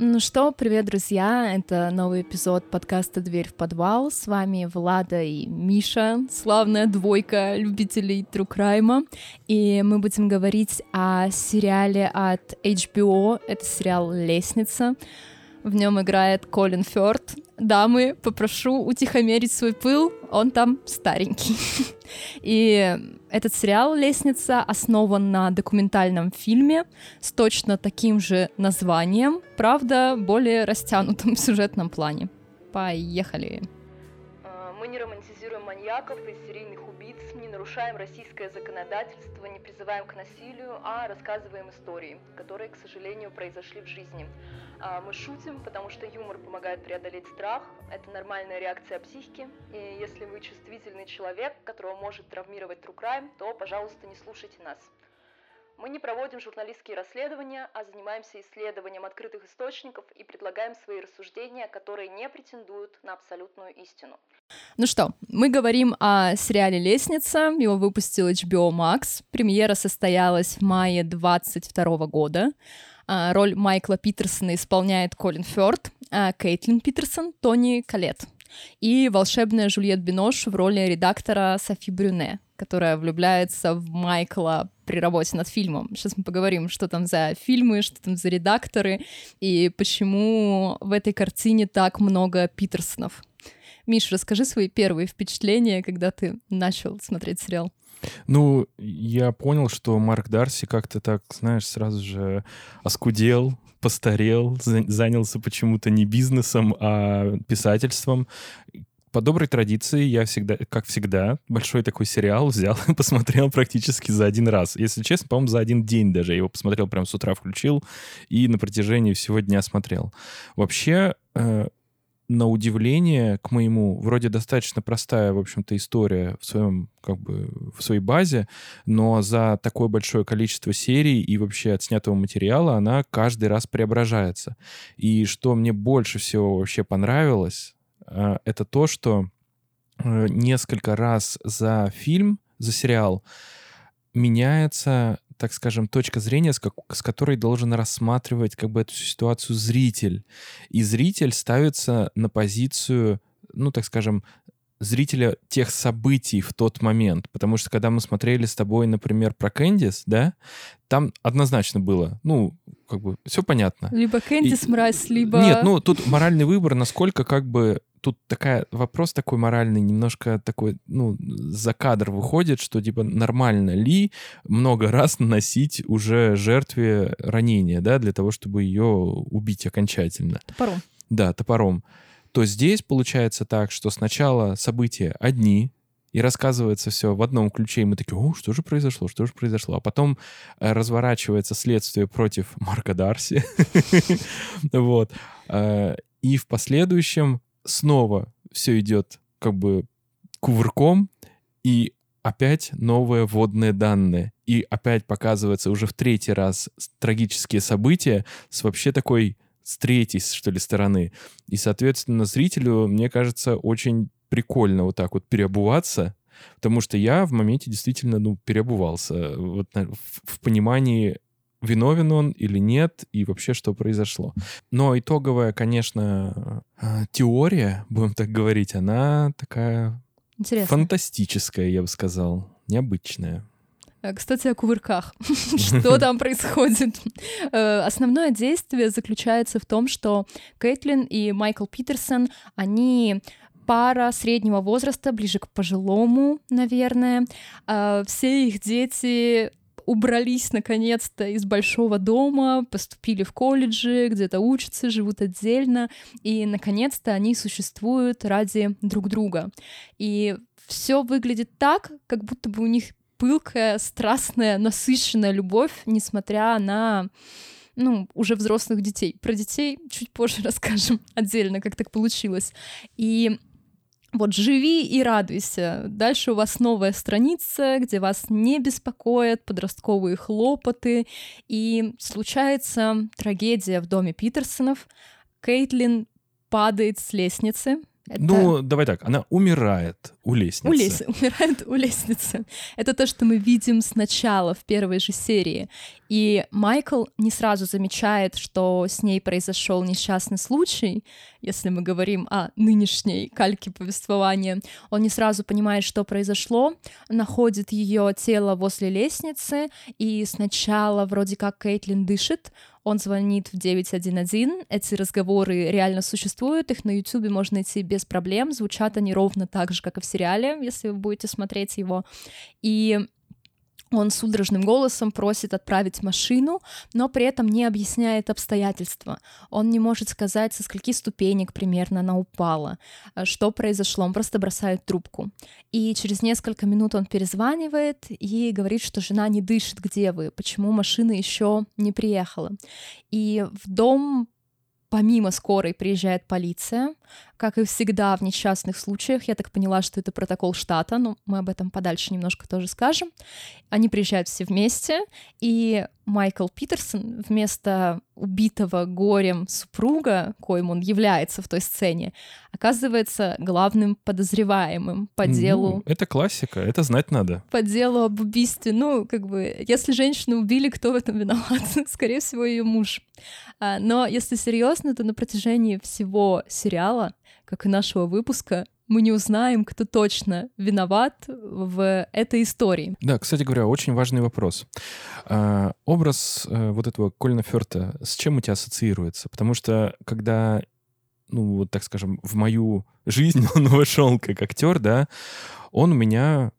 Ну что, привет, друзья! Это новый эпизод подкаста «Дверь в подвал». С вами Влада и Миша, славная двойка любителей Crime. И мы будем говорить о сериале от HBO. Это сериал «Лестница». В нем играет Колин Фёрд. Дамы, попрошу утихомерить свой пыл, он там старенький. И этот сериал «Лестница» основан на документальном фильме с точно таким же названием, правда, более растянутом сюжетном плане. Поехали! А, мы не романтизируем маньяков и серийных нарушаем российское законодательство, не призываем к насилию, а рассказываем истории, которые, к сожалению, произошли в жизни. А, мы шутим, потому что юмор помогает преодолеть страх. Это нормальная реакция психики. И если вы чувствительный человек, которого может травмировать true crime, то, пожалуйста, не слушайте нас. Мы не проводим журналистские расследования, а занимаемся исследованием открытых источников и предлагаем свои рассуждения, которые не претендуют на абсолютную истину. Ну что, мы говорим о сериале «Лестница». Его выпустил HBO Max. Премьера состоялась в мае 2022 года. А, роль Майкла Питерсона исполняет Колин Фёрд, а Кейтлин Питерсон — Тони Калет. И волшебная Жюльет Бинош в роли редактора Софи Брюне, которая влюбляется в Майкла при работе над фильмом. Сейчас мы поговорим, что там за фильмы, что там за редакторы, и почему в этой картине так много Питерсонов. Миш, расскажи свои первые впечатления, когда ты начал смотреть сериал. Ну, я понял, что Марк Дарси как-то так, знаешь, сразу же оскудел, постарел, занялся почему-то не бизнесом, а писательством. По доброй традиции я всегда, как всегда, большой такой сериал взял и посмотрел практически за один раз. Если честно, по-моему, за один день даже. Я его посмотрел прям с утра включил и на протяжении всего дня смотрел. Вообще, э, на удивление, к моему, вроде достаточно простая, в общем-то, история в своем, как бы, в своей базе, но за такое большое количество серий и вообще отснятого материала она каждый раз преображается. И что мне больше всего вообще понравилось, это то, что э, несколько раз за фильм, за сериал меняется так скажем, точка зрения, с, как, с которой должен рассматривать как бы эту ситуацию зритель. И зритель ставится на позицию, ну, так скажем, зрителя тех событий в тот момент. Потому что когда мы смотрели с тобой, например, про Кэндис, да, там однозначно было, ну, как бы, все понятно. Либо Кэндис и... мразь, либо... Нет, ну, тут моральный выбор, насколько как бы тут такая вопрос такой моральный, немножко такой, ну, за кадр выходит, что типа нормально ли много раз наносить уже жертве ранения, да, для того, чтобы ее убить окончательно. Топором. Да, топором. То здесь получается так, что сначала события одни, и рассказывается все в одном ключе, и мы такие, о, что же произошло, что же произошло? А потом э, разворачивается следствие против Марка Дарси. Вот. Э, и в последующем снова все идет как бы кувырком, и опять новые водные данные. И опять показывается уже в третий раз трагические события с вообще такой с третьей, что ли, стороны. И, соответственно, зрителю, мне кажется, очень прикольно вот так вот переобуваться, потому что я в моменте действительно, ну, переобувался вот в, в понимании виновен он или нет, и вообще что произошло. Но итоговая, конечно, э, теория, будем так говорить, она такая Интересно. фантастическая, я бы сказал, необычная. Э, кстати, о кувырках. Что там происходит? Э, основное действие заключается в том, что Кейтлин и Майкл Питерсон, они пара среднего возраста, ближе к пожилому, наверное. Все их дети убрались наконец-то из большого дома, поступили в колледжи, где-то учатся, живут отдельно, и наконец-то они существуют ради друг друга. И все выглядит так, как будто бы у них пылкая, страстная, насыщенная любовь, несмотря на ну, уже взрослых детей. Про детей чуть позже расскажем отдельно, как так получилось. И вот живи и радуйся. Дальше у вас новая страница, где вас не беспокоят подростковые хлопоты. И случается трагедия в доме Питерсонов. Кейтлин падает с лестницы, Это... Ну, давай так, она умирает у лестницы. У лес... Умирает у лестницы. Это то, что мы видим сначала в первой же серии. И Майкл не сразу замечает, что с ней произошел несчастный случай, если мы говорим о нынешней кальке повествования. Он не сразу понимает, что произошло, находит ее тело возле лестницы, и сначала вроде как Кейтлин дышит, он звонит в 911, эти разговоры реально существуют, их на YouTube можно найти без проблем, звучат они ровно так же, как и в сериале, если вы будете смотреть его. И он судорожным голосом просит отправить машину, но при этом не объясняет обстоятельства. Он не может сказать, со скольки ступенек примерно она упала, э, что произошло. Он просто бросает трубку. И через несколько минут он перезванивает и говорит, что жена не дышит, где вы, почему машина еще не приехала. И в дом помимо скорой приезжает полиция, как и всегда в несчастных случаях. Я так поняла, что это протокол штата, но мы об этом подальше немножко тоже скажем. Они приезжают все вместе, и Майкл Питерсон вместо убитого горем супруга, коим он является в той сцене, оказывается главным подозреваемым по делу. Ну, это классика, это знать надо. По делу об убийстве. Ну, как бы, если женщину убили, кто в этом виноват? Скорее всего, ее муж. А, но если серьезно, то на протяжении всего сериала, как и нашего выпуска, мы не узнаем, кто точно виноват в этой истории. Да, кстати говоря, очень важный вопрос. А, образ а, вот этого Колина Ферта с чем у тебя ассоциируется? Потому что когда, ну вот так скажем, в мою жизнь он вошел как актер, да, он у меня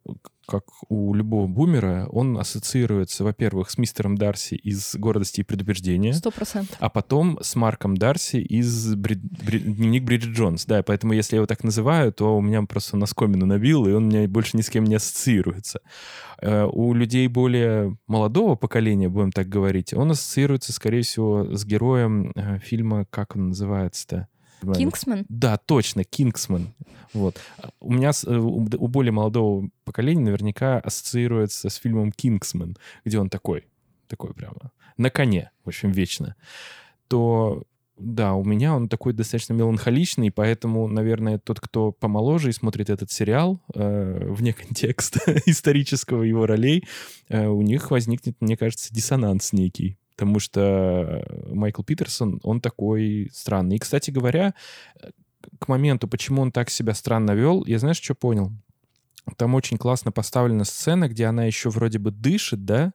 как у любого бумера, он ассоциируется, во-первых, с мистером Дарси из «Гордости и предубеждения». Сто процентов. А потом с Марком Дарси из Брид... Брид... «Дневник Бриджит Джонс». Да, поэтому если я его так называю, то у меня просто наскомину набил, и он у меня больше ни с кем не ассоциируется. Э, у людей более молодого поколения, будем так говорить, он ассоциируется, скорее всего, с героем э, фильма, как он называется-то? Кингсман? Да, точно, Кингсман. Вот. У меня э, у более молодого поколения наверняка ассоциируется с фильмом Кингсман, где он такой, такой прямо, на коне, в общем, вечно. То да, у меня он такой достаточно меланхоличный, поэтому, наверное, тот, кто помоложе и смотрит этот сериал э, вне контекста исторического его ролей, э, у них возникнет, мне кажется, диссонанс некий потому что Майкл Питерсон, он такой странный. И, кстати говоря, к моменту, почему он так себя странно вел, я знаешь, что понял? Там очень классно поставлена сцена, где она еще вроде бы дышит, да,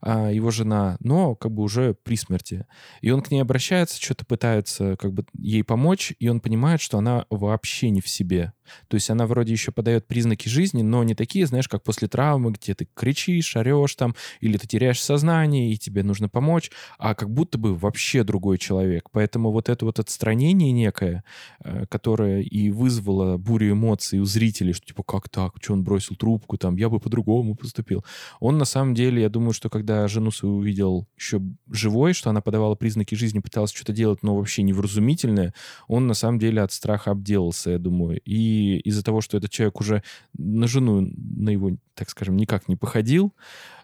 а, его жена, но как бы уже при смерти. И он к ней обращается, что-то пытается как бы ей помочь, и он понимает, что она вообще не в себе. То есть она вроде еще подает признаки жизни, но не такие, знаешь, как после травмы, где ты кричишь, орешь там, или ты теряешь сознание, и тебе нужно помочь, а как будто бы вообще другой человек. Поэтому вот это вот отстранение некое, э, которое и вызвало бурю эмоций у зрителей, что типа, как так, что он бросил трубку, там, я бы по-другому поступил. Он на самом деле, я думаю, что когда жену свою увидел еще живой, что она подавала признаки жизни, пыталась что-то делать, но вообще невразумительное, он на самом деле от страха обделался, я думаю. И из-за того, что этот человек уже на жену, на его, так скажем, никак не походил,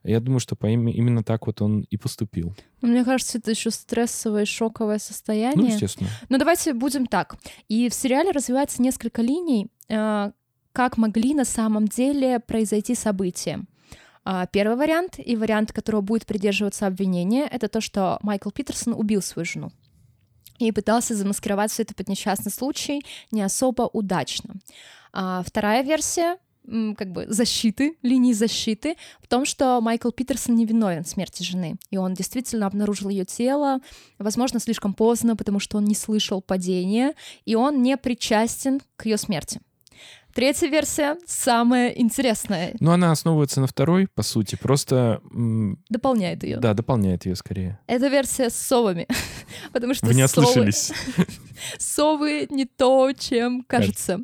я думаю, что по им, именно так вот он и поступил. Ну, мне кажется, это еще стрессовое, шоковое состояние. Ну, естественно. Но давайте будем так. И в сериале развивается несколько линий, э, как могли на самом деле произойти события. А, первый вариант и вариант, которого будет придерживаться обвинение, это то, что Майкл Питерсон убил свою жену и пытался замаскировать все это под несчастный случай не особо удачно. А вторая версия как бы защиты, линии защиты, в том, что Майкл Питерсон не виновен в смерти жены, и он действительно обнаружил ее тело, возможно, слишком поздно, потому что он не слышал падения, и он не причастен к ее смерти. Третья версия самая интересная. Ну, она основывается на второй, по сути, просто... Дополняет ее. Да, дополняет ее скорее. Это версия с совами, потому что Вы не ослышались. совы не то, чем кажется.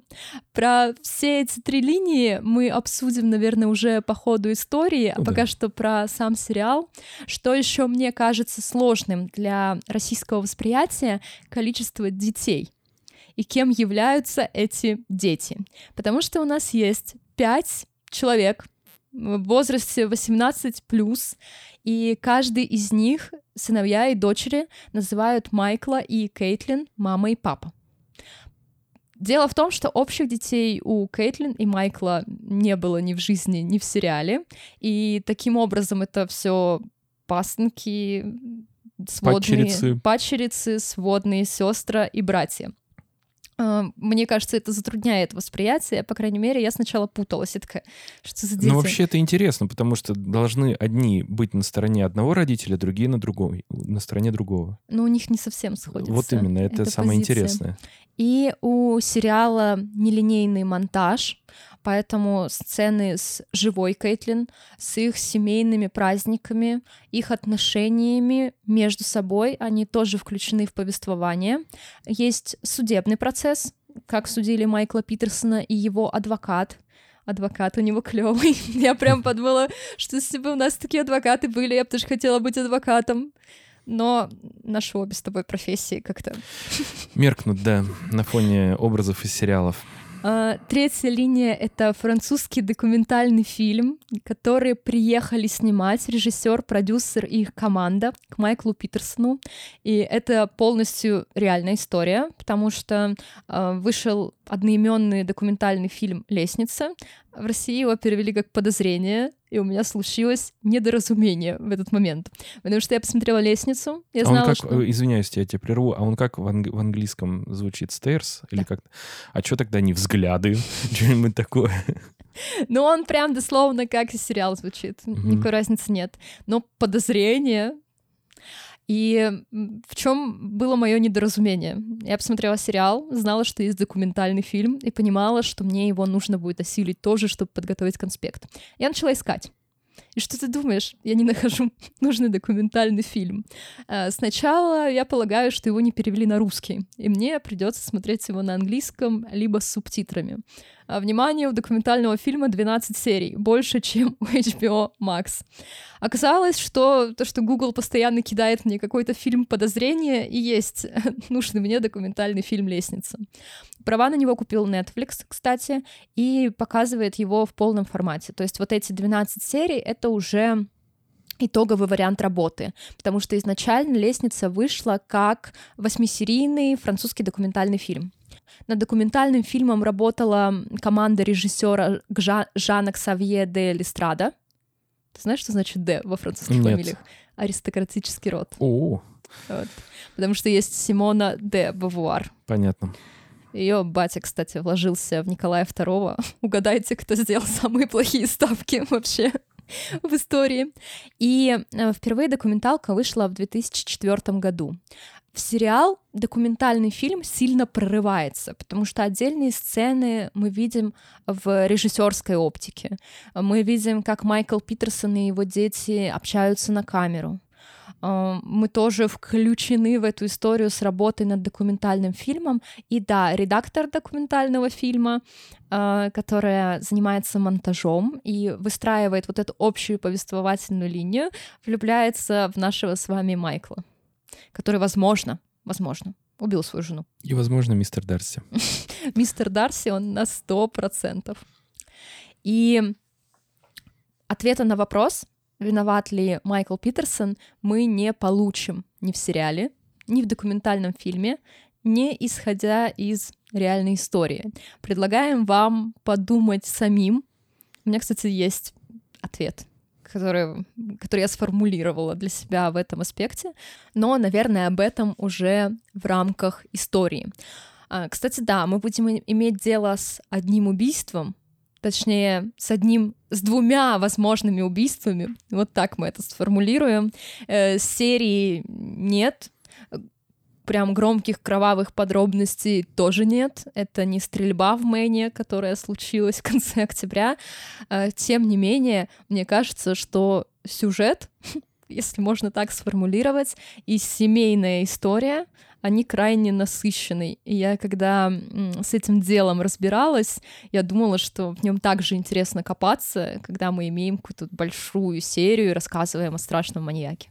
Про все эти три линии мы обсудим, наверное, уже по ходу истории, а ну, пока да. что про сам сериал. Что еще мне кажется сложным для российского восприятия количество детей — и кем являются эти дети. Потому что у нас есть пять человек в возрасте 18 плюс, и каждый из них, сыновья и дочери, называют Майкла и Кейтлин мама и папа. Дело в том, что общих детей у Кейтлин и Майкла не было ни в жизни, ни в сериале, и таким образом это все пасынки, сводные, Падчерицы. падчерицы, сводные сестры и братья. А, Мне кажется, это затрудняет восприятие. По крайней мере, я сначала путалась. Я такая, что за дети? Ну, вообще это интересно, потому что должны одни быть на стороне одного родителя, другие на другой, на стороне другого. Но у них не совсем сходится. Вот именно, это, самое позиция. интересное. И у сериала нелинейный монтаж, поэтому сцены с живой Кейтлин, с их семейными праздниками, их отношениями между собой, они тоже включены в повествование. Есть судебный процесс, как судили Майкла Питерсона и его адвокат. Адвокат у него клевый. Я прям подумала, что если бы у нас такие адвокаты были, я бы тоже хотела быть адвокатом. Но наши обе с тобой профессии как-то Меркнут, да, на фоне образов из сериалов. А, Третья линия — это французский документальный фильм, который приехали снимать режиссер, продюсер и их команда к Майклу Питерсону. И это полностью реальная история, потому что а, вышел одноименный документальный фильм «Лестница». В России его перевели как «Подозрение», и у меня случилось недоразумение в этот момент. Потому что я посмотрела «Лестницу», я А он знала, как, что... э, извиняюсь, я тебя прерву, а он как в, анг- в английском звучит? Stairs? Или как? А что тогда не взгляды? Что-нибудь такое? Ну, он прям дословно как и сериал звучит. Никакой разницы нет. Но подозрение. И в чем было мое недоразумение? Я посмотрела сериал, знала, что есть документальный фильм, и понимала, что мне его нужно будет осилить тоже, чтобы подготовить конспект. Я начала искать. И что ты думаешь? Я не нахожу нужный документальный фильм. А, Сначала я полагаю, что его не перевели на русский, и мне придется смотреть его на английском либо с субтитрами. А, Внимание, у документального фильма 12 серий, больше, чем у HBO Max. Оказалось, что то, что Google постоянно кидает мне какой-то фильм подозрения, и есть нужный мне документальный фильм «Лестница». Права на него купил Netflix, кстати, и показывает его в полном формате. То есть вот эти 12 серий — это уже итоговый вариант работы, потому что изначально «Лестница» вышла как восьмисерийный французский документальный фильм. Над документальным фильмом работала команда режиссера Жана Ксавье де Листрада. Ты знаешь, что значит «де» во французских Нет. фамилиях? Аристократический род. О, Вот. Потому что есть Симона де Бавуар. понятно. Ее батя, кстати, вложился в Николая II. Угадайте, кто сделал самые плохие ставки вообще в истории. И э, впервые документалка вышла в 2004 году. В сериал документальный фильм сильно прорывается, потому что отдельные сцены мы видим в режиссерской оптике. Мы видим, как Майкл Питерсон и его дети общаются на камеру. Э, Мы тоже включены в эту историю с работой над документальным фильмом. И да, редактор документального фильма, э, которая занимается монтажом и выстраивает вот эту общую повествовательную линию, влюбляется в нашего с вами Майкла, который, возможно, возможно, убил свою жену. И, возможно, мистер Дарси. Мистер Дарси, он на сто процентов. И ответа на вопрос, виноват ли Майкл Питерсон, мы не получим ни в сериале, ни в документальном фильме, не исходя из реальной истории. Предлагаем вам подумать самим. У меня, кстати, есть ответ, который, который я сформулировала для себя в этом аспекте, но, наверное, об этом уже в рамках истории. А, Кстати, да, мы будем иметь дело с одним убийством, точнее, с одним, с двумя возможными убийствами. Вот так мы это сформулируем. Э, серии нет, прям громких кровавых подробностей тоже нет. Это не стрельба в Мэне, которая случилась в конце октября. Э, Тем не менее, мне кажется, что сюжет, если можно так сформулировать, и семейная история, они крайне насыщенные. И я, когда с этим делом разбиралась, я думала, что в нем также интересно копаться, когда мы имеем какую-то большую серию и рассказываем о страшном маньяке.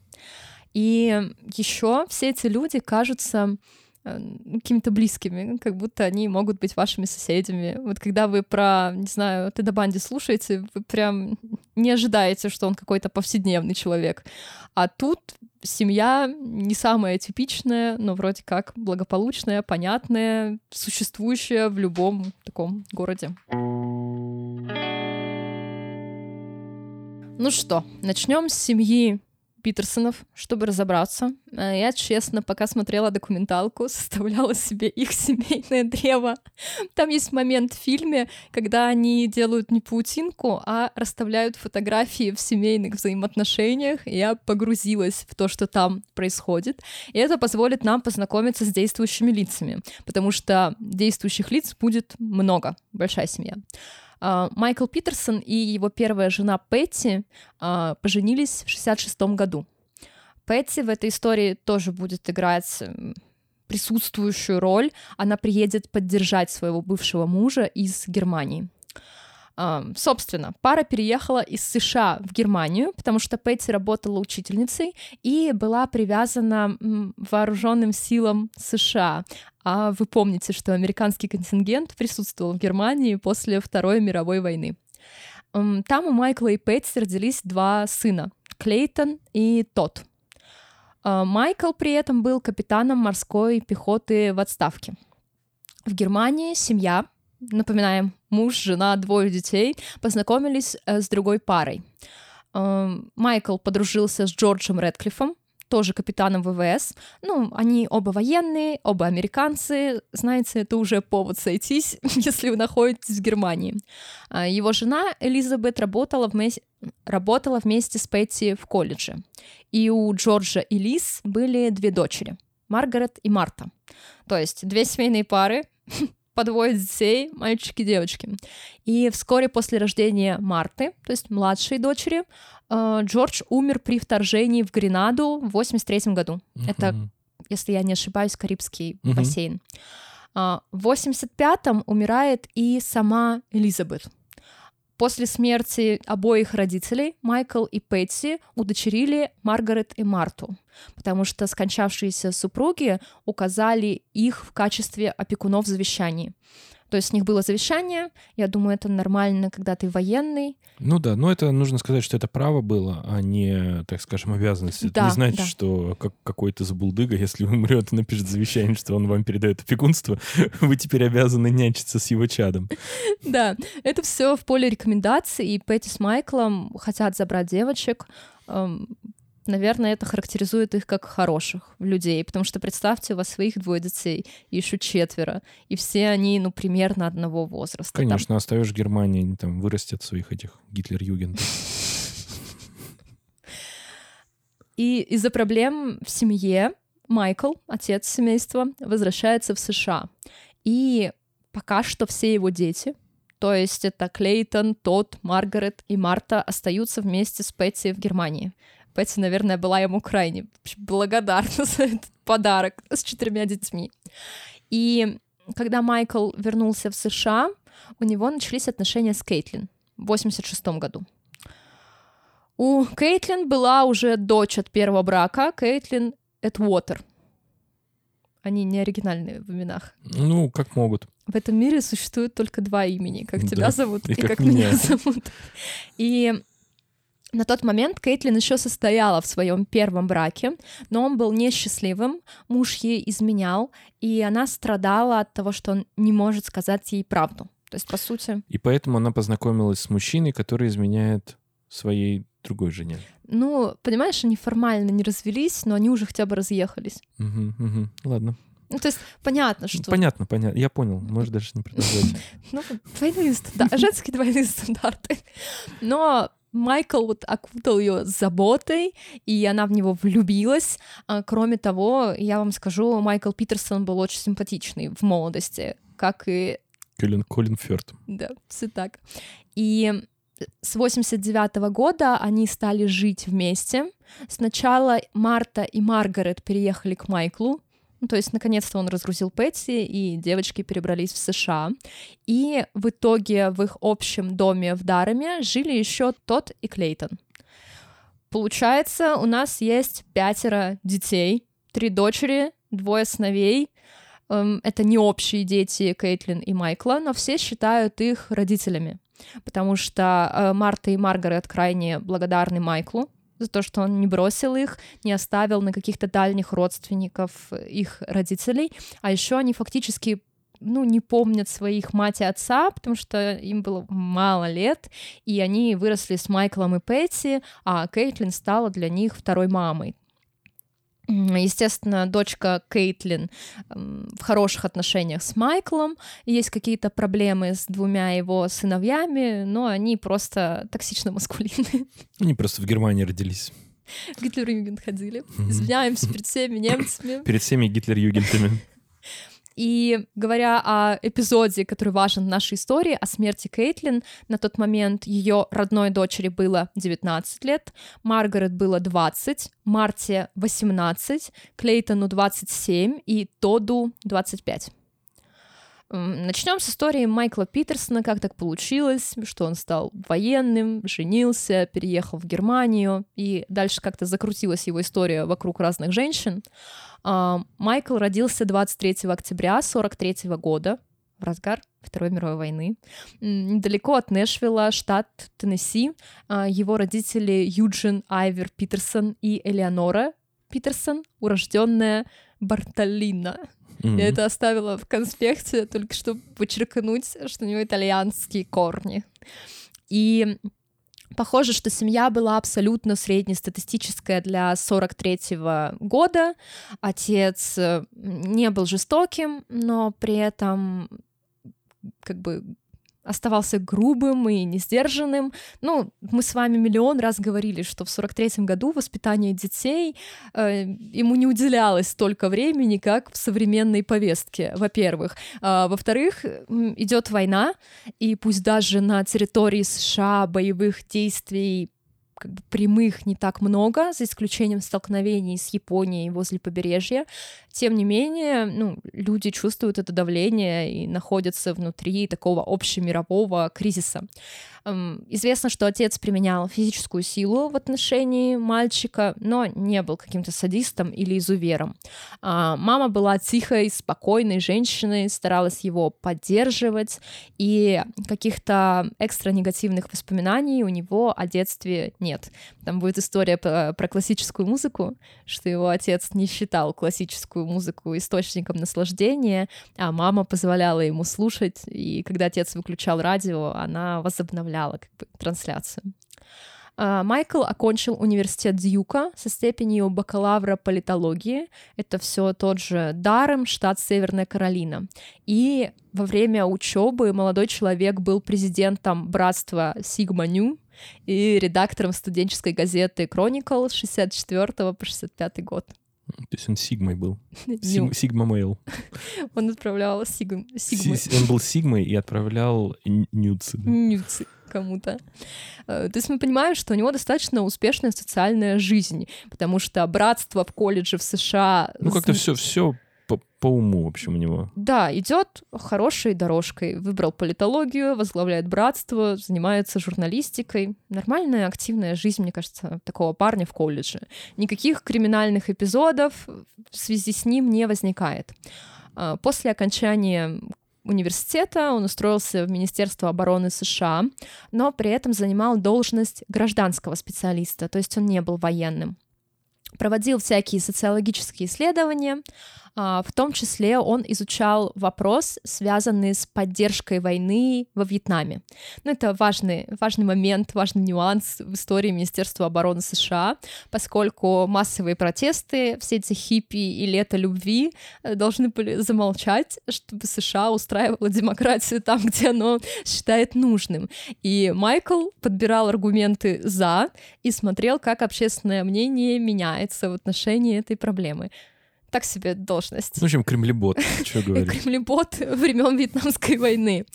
И еще все эти люди кажутся э, какими-то близкими, как будто они могут быть вашими соседями. Вот когда вы про, не знаю, Теда Банди слушаете, вы прям не ожидаете, что он какой-то повседневный человек. А тут семья не самая типичная, но вроде как благополучная, понятная, существующая в любом таком городе. Ну что, начнем с семьи Питерсонов, чтобы разобраться. Э, я, честно, пока смотрела документалку, составляла себе их семейное древо. Там есть момент в фильме, когда они делают не паутинку, а расставляют фотографии в семейных взаимоотношениях. Я погрузилась в то, что там происходит. И это позволит нам познакомиться с действующими лицами, потому что действующих лиц будет много, большая семья. А, Майкл Питерсон и его первая жена Петти а, поженились в 66 году. Петти в этой истории тоже будет играть присутствующую роль. Она приедет поддержать своего бывшего мужа из Германии. Собственно, пара переехала из США в Германию, потому что Пэтти работала учительницей и была привязана вооруженным силам США. А вы помните, что американский контингент присутствовал в Германии после Второй мировой войны. Там у Майкла и Пэтти родились два сына — Клейтон и Тот. А, Майкл при этом был капитаном морской пехоты в отставке. В Германии семья напоминаем, муж, жена, двое детей, познакомились э, с другой парой. Эм, Майкл подружился с Джорджем Редклиффом, тоже капитаном ВВС. Ну, они оба военные, оба американцы. Знаете, это уже повод сойтись, если вы находитесь в Германии. А его жена Элизабет работала вместе, работала вместе с Петти в колледже. И у Джорджа и Лиз были две дочери — Маргарет и Марта. То есть две семейные пары, по двое детей, мальчики и девочки. И вскоре после рождения Марты, то есть младшей дочери, э, Джордж умер при вторжении в Гренаду в 83 году. Uh-huh. Это, если я не ошибаюсь, Карибский uh-huh. бассейн. А, в 85-м умирает и сама Элизабет. После смерти обоих родителей Майкл и Пэтси удочерили Маргарет и Марту, потому что скончавшиеся супруги указали их в качестве опекунов в завещании. То есть у них было завещание, я думаю, это нормально, когда ты военный. Ну да, но это нужно сказать, что это право было, а не, так скажем, обязанность. Это да, не значит, да. что как, какой-то забулдыга, если умрет и напишет завещание, что он вам передает опекунство, вы теперь обязаны нянчиться с его чадом. Да, это все в поле рекомендаций, и Пэтти с Майклом хотят забрать девочек наверное, это характеризует их как хороших людей, потому что представьте, у вас своих двое детей, и еще четверо, и все они, ну, примерно одного возраста. Конечно, там. оставишь Германию, они там вырастят своих этих Гитлер-Югендов. И из-за проблем в семье Майкл, отец семейства, возвращается в США. И пока что все его дети, то есть это Клейтон, Тодд, Маргарет и Марта остаются вместе с Пэтти в Германии. Пэтти, наверное, была ему крайне благодарна за этот подарок с четырьмя детьми. И когда Майкл вернулся в США, у него начались отношения с Кейтлин в 86 году. У Кейтлин была уже дочь от первого брака, Кейтлин Эдвотер. Они не оригинальные в именах. Ну, как могут. В этом мире существует только два имени, как тебя да, зовут и, и как, как меня зовут. И на тот момент Кейтлин еще состояла в своем первом браке, но он был несчастливым, муж ей изменял, и она страдала от того, что он не может сказать ей правду. То есть, по сути... И поэтому она познакомилась с мужчиной, который изменяет своей другой жене. Ну, понимаешь, они формально не развелись, но они уже хотя бы разъехались. Угу, угу. Ладно. Ну, то есть понятно, что... Понятно, понятно. Я понял. Можешь даже не продолжать. Ну, двойные стандарты. Женские двойные стандарты. Но Майкл вот окутал ее заботой, и она в него влюбилась. А, кроме того, я вам скажу, Майкл Питерсон был очень симпатичный в молодости, как и... Колин, Колин Фёрд. Да, все так. И с 89 -го года они стали жить вместе. Сначала Марта и Маргарет переехали к Майклу, ну, то есть, наконец-то он разгрузил Пэтси, и девочки перебрались в США. И в итоге в их общем доме в Дараме жили еще Тот и Клейтон. Получается, у нас есть пятеро детей, три дочери, двое сыновей. эм, это не общие дети Кейтлин и Майкла, но все считают их родителями, потому что э, Марта и Маргарет крайне благодарны Майклу за то, что он не бросил их, не оставил на каких-то дальних родственников их родителей, а еще они фактически ну, не помнят своих мать и отца, потому что им было мало лет, и они выросли с Майклом и Пэтти, а Кейтлин стала для них второй мамой. Естественно, дочка Кейтлин в хороших отношениях с Майклом, есть какие-то проблемы с двумя его сыновьями, но они просто токсично маскулинны. Они просто в Германии родились. Гитлер-Югент ходили. Извиняемся перед всеми немцами. Перед всеми Гитлер-Югентами. И говоря о эпизоде, который важен в нашей истории, о смерти Кейтлин, на тот момент ее родной дочери было 19 лет, Маргарет было 20, Марте 18, Клейтону 27 и Тоду 25. Начнем с истории Майкла Питерсона, как так получилось, что он стал военным, женился, переехал в Германию, и дальше как-то закрутилась его история вокруг разных женщин. А, Майкл родился 23 октября 43 года, в разгар Второй мировой войны. Недалеко от Нэшвилла, штат Теннесси, а, его родители Юджин Айвер Питерсон и Элеонора Питерсон, урожденная Бартолина. Mm-hmm. Я это оставила в конспекте, только чтобы подчеркнуть, что у него итальянские корни. И Похоже, что семья была абсолютно среднестатистическая для 43-го года. Отец э, не был жестоким, но при этом как бы оставался грубым и несдержанным. Ну, мы с вами миллион раз говорили, что в 43-м году воспитание детей э, ему не уделялось столько времени, как в современной повестке, во-первых. А, во-вторых, идет война, и пусть даже на территории США боевых действий как бы прямых не так много, за исключением столкновений с Японией возле побережья. Тем не менее, ну, люди чувствуют это давление и находятся внутри такого общемирового кризиса. Известно, что отец применял физическую силу в отношении мальчика, но не был каким-то садистом или изувером. А, мама была тихой, спокойной женщиной, старалась его поддерживать, и каких-то экстра негативных воспоминаний у него о детстве нет. Там будет история про, классическую музыку, что его отец не считал классическую музыку источником наслаждения, а мама позволяла ему слушать, и когда отец выключал радио, она возобновляла представляла как бы, трансляцию. А, Майкл окончил университет Дьюка со степенью бакалавра политологии. Это все тот же Дарем, штат Северная Каролина. И во время учебы молодой человек был президентом братства Сигма Ню и редактором студенческой газеты Chronicle с 64 по 65 год. То есть он Сигмой был. Сигма Мейл. Он отправлял Сигмы. Он был Сигмой и отправлял нюцы. Нюцы кому-то. Э, то есть мы понимаем, что у него достаточно успешная социальная жизнь, потому что братство в колледже в США... Ну как-то все, все по, по уму, в общем, у него. Да, идет хорошей дорожкой. Выбрал политологию, возглавляет братство, занимается журналистикой. Нормальная, активная жизнь, мне кажется, такого парня в колледже. Никаких криминальных эпизодов в связи с ним не возникает. А, после окончания университета он устроился в Министерство обороны США, но при этом занимал должность гражданского специалиста, то есть он не был военным проводил всякие социологические исследования, в том числе он изучал вопрос, связанный с поддержкой войны во Вьетнаме. Ну, это важный, важный момент, важный нюанс в истории Министерства обороны США, поскольку массовые протесты, все эти хиппи и лето любви э, должны были замолчать, чтобы США устраивала демократию там, где оно считает нужным. И Майкл подбирал аргументы «за» и смотрел, как общественное мнение меняется в отношении этой проблемы так себе должность. Ну, в общем, кремлебот, что говорить. Кремлебот времен Вьетнамской войны.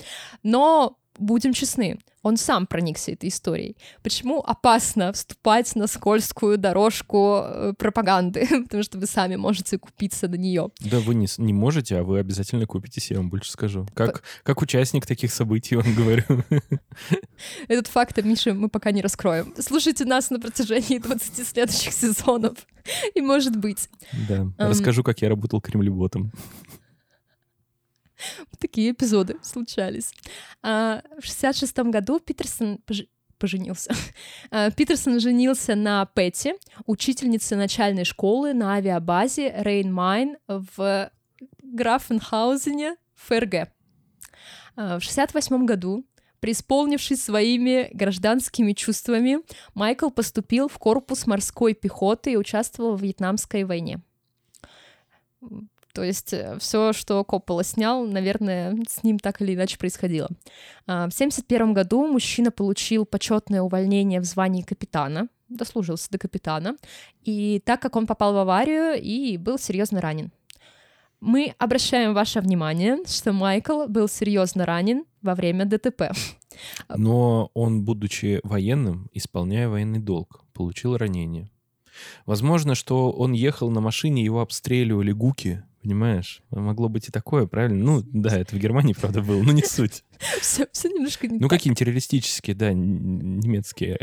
Но будем честны, он сам проникся этой историей. Почему опасно вступать на скользкую дорожку э, пропаганды? Потому что вы сами можете купиться на нее. Да, вы не, не можете, а вы обязательно купитесь, я вам больше скажу. Как, П... как участник таких событий вам говорю. Этот факт, Миша, мы пока не раскроем. Слушайте нас на протяжении 20 следующих сезонов. И может быть. Да, расскажу, как я работал кремлеботом. Такие эпизоды случались. А, в 66 году Питерсон пож- поженился. А, Питерсон женился на Петти, учительнице начальной школы на авиабазе Рейн-Майн в Графенхаузене, ФРГ. А, В 68 году, преисполнившись своими гражданскими чувствами, Майкл поступил в корпус морской пехоты и участвовал в Вьетнамской войне. То есть все, что Коппола снял, наверное, с ним так или иначе происходило. А, В 1971 году мужчина получил почетное увольнение в звании капитана, дослужился до капитана, и так как он попал в аварию и был серьезно ранен. Мы обращаем ваше внимание, что Майкл был серьезно ранен во время ДТП. Но он, будучи военным, исполняя военный долг, получил ранение. Возможно, что он ехал на машине, его обстреливали гуки, понимаешь? Могло быть и такое, правильно? Ну, да, это в Германии, правда, было, но не суть. Все, немножко не Ну, какие-нибудь террористические, да, немецкие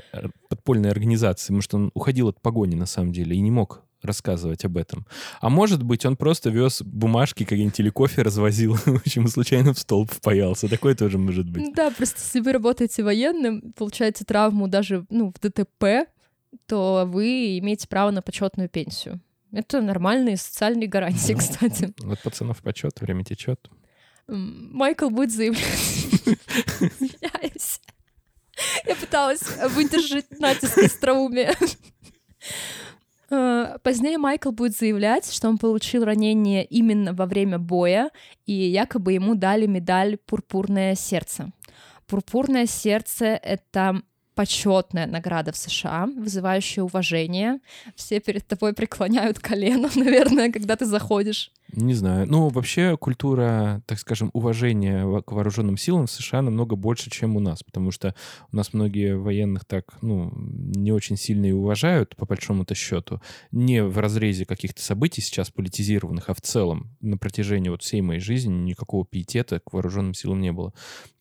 подпольные организации. Может, он уходил от погони, на самом деле, и не мог рассказывать об этом. А может быть, он просто вез бумажки какие-нибудь или кофе развозил, в общем, случайно в столб впаялся. Такое тоже может быть. Да, просто если вы работаете военным, получаете травму даже ну, в ДТП, то вы имеете право на почетную пенсию. Это нормальные социальные гарантии, кстати. Вот пацанов почет, время течет. Майкл будет заявлять... Я пыталась выдержать натиск остроумия. Э, Позднее Майкл будет заявлять, что он получил ранение именно во время боя, и якобы ему дали медаль «Пурпурное сердце». «Пурпурное сердце» — это почетная награда в США, вызывающая уважение. Все перед тобой преклоняют колено, наверное, когда ты заходишь. Не знаю. Ну, вообще культура, так скажем, уважения к вооруженным силам в США намного больше, чем у нас, потому что у нас многие военных так, ну, не очень сильно и уважают, по большому-то счету. Не в разрезе каких-то событий сейчас политизированных, а в целом на протяжении вот всей моей жизни никакого пиетета к вооруженным силам не было.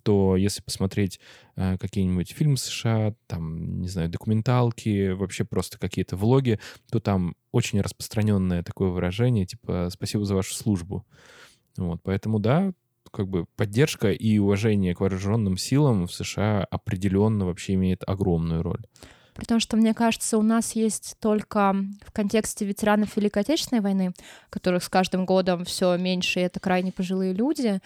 То если посмотреть э, какие-нибудь фильмы США, там, не знаю, документалки, вообще просто какие-то влоги, то там очень распространенное такое выражение, типа «спасибо за вашу службу». Вот, поэтому, да, как бы поддержка и уважение к вооруженным силам в США определенно вообще имеет огромную роль. Потому что, мне кажется, у нас есть только в контексте ветеранов Великой Отечественной войны, которых с каждым годом все меньше, и это крайне пожилые люди.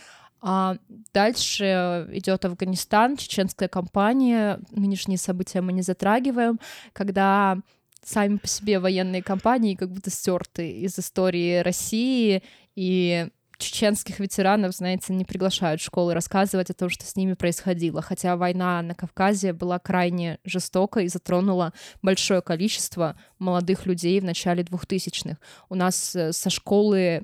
А дальше идет Афганистан, чеченская кампания. Нынешние события мы не затрагиваем, когда сами по себе военные кампании как будто стерты из истории России, и чеченских ветеранов, знаете, не приглашают в школы рассказывать о том, что с ними происходило. Хотя война на Кавказе была крайне жестока и затронула большое количество молодых людей в начале 2000-х. У нас э, со школы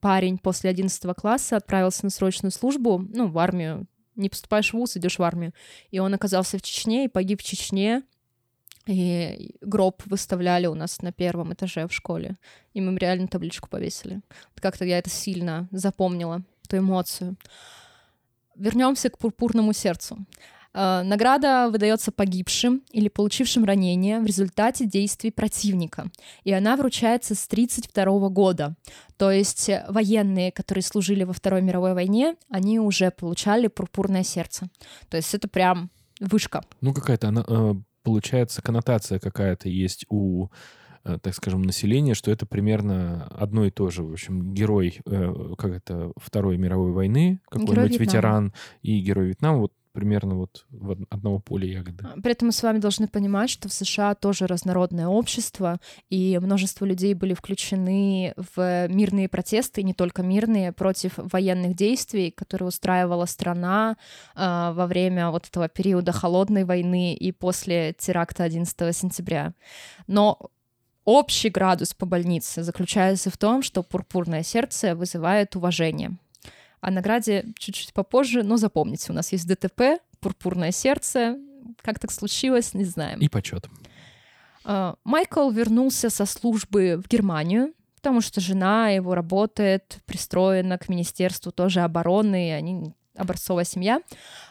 парень после 11 класса отправился на срочную службу, ну, в армию. Не поступаешь в ВУЗ, идешь в армию. И он оказался в Чечне и погиб в Чечне. И гроб выставляли у нас на первом этаже в школе. И мемориальную табличку повесили. Как-то я это сильно запомнила, эту эмоцию. Вернемся к пурпурному сердцу. Э, Награда выдается погибшим или получившим ранение в результате действий противника, и она вручается с 1932 года. То есть военные, которые служили во Второй мировой войне, они уже получали пурпурное сердце. То есть это прям вышка. Ну, какая-то она, э, получается, коннотация какая-то есть у э, так скажем, населения, что это примерно одно и то же. В общем, герой, э, как это, Второй мировой войны, какой-нибудь ветеран и герой Вьетнама, вот примерно вот в од- одного поля ягоды. При этом мы с вами должны понимать, что в США тоже разнородное общество, и множество людей были включены в мирные протесты, не только мирные, против военных действий, которые устраивала страна а, во время вот этого периода холодной войны и после теракта 11 сентября. Но общий градус по больнице заключается в том, что пурпурное сердце вызывает уважение. О награде чуть-чуть попозже, но запомните, у нас есть ДТП, пурпурное сердце. Как так случилось, не знаем. И почет. А, Майкл вернулся со службы в Германию, потому что жена его работает, пристроена к Министерству тоже обороны, и они образцовая семья.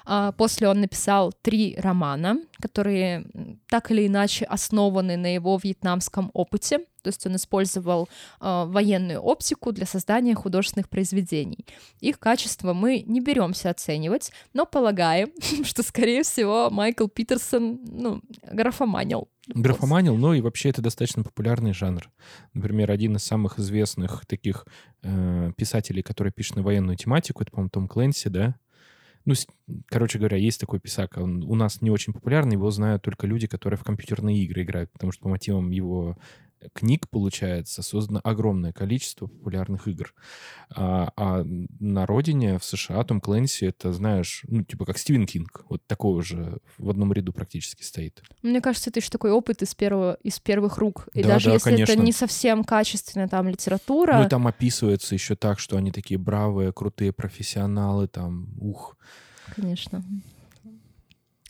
А, после он написал три романа, которые так или иначе основаны на его вьетнамском опыте. То есть он использовал э, военную оптику для создания художественных произведений. Их качество мы не беремся оценивать, но полагаем, что, скорее всего, Майкл Питерсон ну, графоманил. Графоманил, ну и вообще это достаточно популярный жанр. Например, один из самых известных таких э, писателей, который пишет на военную тематику, это, по-моему, Том Клэнси, да? Ну, короче говоря, есть такой писак. Он у нас не очень популярный, его знают только люди, которые в компьютерные игры играют, потому что по мотивам его книг, получается, создано огромное количество популярных игр. А, а на родине, в США, Том Клэнси, это, знаешь, ну, типа как Стивен Кинг, вот такого же в одном ряду практически стоит. Мне кажется, это еще такой опыт из, первого, из первых рук. И Да, даже да, если конечно. это не совсем качественная там литература, Ну, и там описывается еще так, что они такие бравые, крутые профессионалы, там, ух. конечно,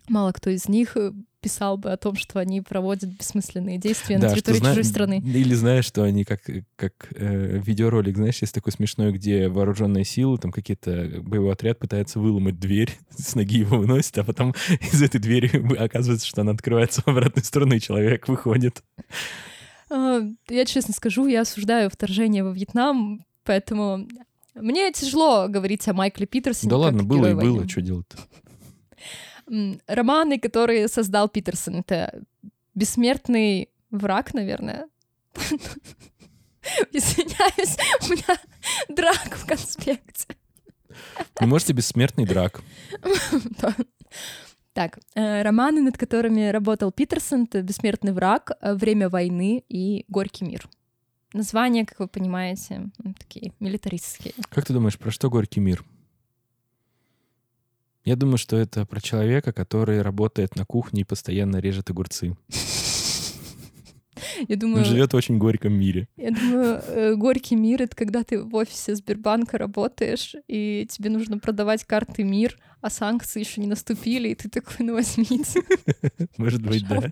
мало кто из них э, писал бы о том, что они проводят бессмысленные действия на Да, что территории зна- чужой страны. Или знаешь, что они как, как э, видеоролик, знаешь, есть такой смешной, где вооруженные силы, там какие-то боевой отряд пытается выломать дверь, с ноги его выносит, а потом из этой двери оказывается, что она открывается в обратной сторону, и человек выходит. А, Я честно скажу, я осуждаю вторжение во Вьетнам, поэтому мне тяжело говорить о Майкле Питерсоне. Да ладно, было и было, что делать-то? Романы, которые создал Питерсон, это «Бессмертный враг», наверное. Извиняюсь, у меня драк в конспекте. Вы можете бессмертный драк. Так, э, романы, над которыми работал Питерсон, это «Бессмертный враг», э, «Время войны» и «Горький мир». Названия, как вы понимаете, такие милитаристские. Как ты думаешь, про что горький мир? Я думаю, что это про человека, который работает на кухне и постоянно режет огурцы. Я Он думаю, живет в очень горьком мире. я думаю, э, горький мир — это когда ты в офисе Сбербанка работаешь, и тебе нужно продавать карты МИР, а санкции еще не наступили, и ты такой, ну возьмите, Может быть, да.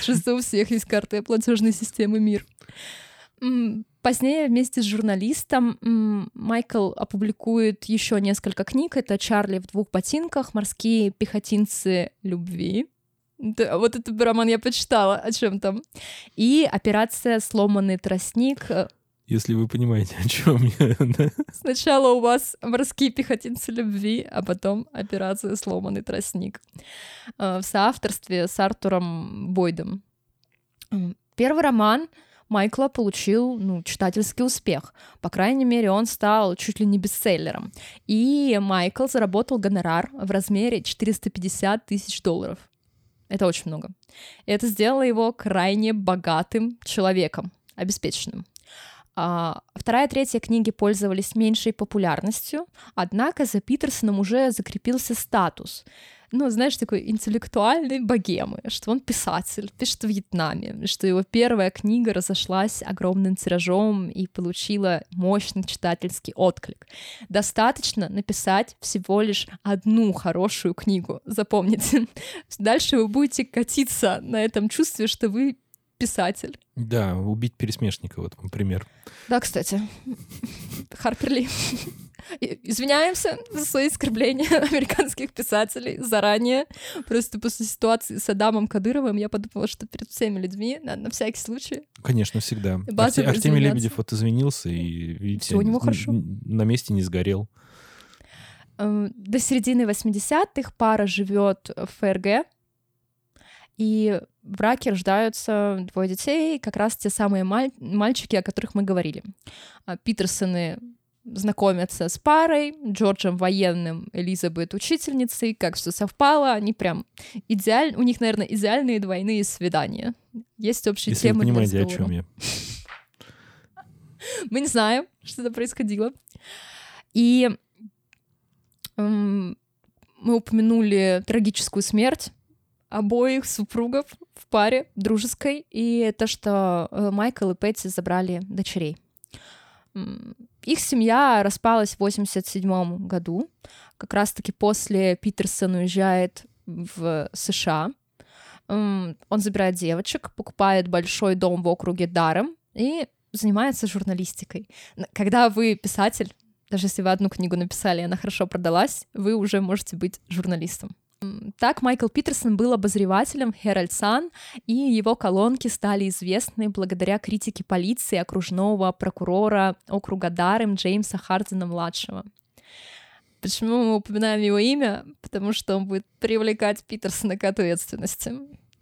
Что у всех есть карты платежной системы МИР. Позднее вместе с журналистом Майкл опубликует еще несколько книг. Это «Чарли в двух ботинках», «Морские пехотинцы любви». Да, вот этот роман я почитала, о чем там. И «Операция «Сломанный тростник». Э, Если вы понимаете, о чем я. да. Сначала у вас «Морские пехотинцы любви», а потом «Операция «Сломанный тростник». Э, В соавторстве с Артуром Бойдом. Первый роман Майкла получил ну, читательский успех. По крайней мере, он стал чуть ли не бестселлером. И Майкл заработал гонорар в размере 450 тысяч долларов. Это очень много. Это сделало его крайне богатым человеком, обеспеченным. А, вторая и третья книги пользовались меньшей популярностью, однако за Питерсоном уже закрепился статус. Ну, знаешь, такой интеллектуальной богемы, что он писатель, пишет в Вьетнаме, что его первая книга разошлась огромным тиражом и получила мощный читательский отклик. Достаточно написать всего лишь одну хорошую книгу, запомните. Дальше вы будете катиться на этом чувстве, что вы писатель. Да, убить пересмешника, вот вам пример. Да, кстати. Харпер Ли. Извиняемся за свои оскорбления американских писателей заранее. Просто после ситуации с Адамом Кадыровым я подумала, что перед всеми людьми, на, на всякий случай, Конечно, всегда. Арте- Артемий. Лебедев вот извинился и, видите, Всё у него хорошо. на месте не сгорел. э, до середины 80-х пара живет в ФРГ, и в браке рождаются двое детей, как раз те самые маль- мальчики, о которых мы говорили. А Питерсоны знакомятся с парой, Джорджем военным, Элизабет учительницей, как все совпало, они прям идеально, у них, наверное, идеальные двойные свидания. Есть общие Если вы темы для понимаете, о разговора. чем я. Мы не знаем, что это происходило. И м, мы упомянули трагическую смерть обоих супругов в паре дружеской, и то, что э, Майкл и Пэтси забрали дочерей. Их семья распалась в 87 году, как раз-таки после Питерсон уезжает в США. Он забирает девочек, покупает большой дом в округе Даром и занимается журналистикой. Когда вы писатель, даже если вы одну книгу написали, и она хорошо продалась, вы уже можете быть журналистом. Так Майкл Питерсон был обозревателем Herald Sun, и его колонки стали известны благодаря критике полиции окружного прокурора округа Дарем Джеймса Хардена-младшего. Почему мы упоминаем его имя? Потому что он будет привлекать Питерсона к ответственности.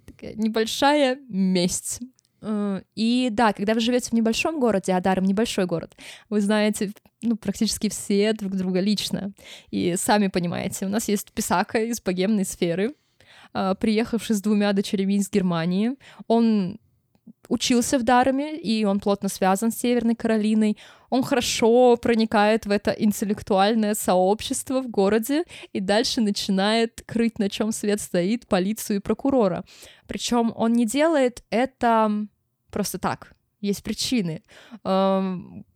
Такая небольшая месть. Э, и да, когда вы живете в небольшом городе, а Даром небольшой город, вы знаете ну, практически все друг друга лично. И сами понимаете, у нас есть Писака из богемной сферы, э, приехавший с двумя дочерями из Германии. Он учился в Дарами, и он плотно связан с Северной Каролиной. Он хорошо проникает в это интеллектуальное сообщество в городе и дальше начинает крыть, на чем свет стоит, полицию и прокурора. Причем он не делает это просто так. Есть причины.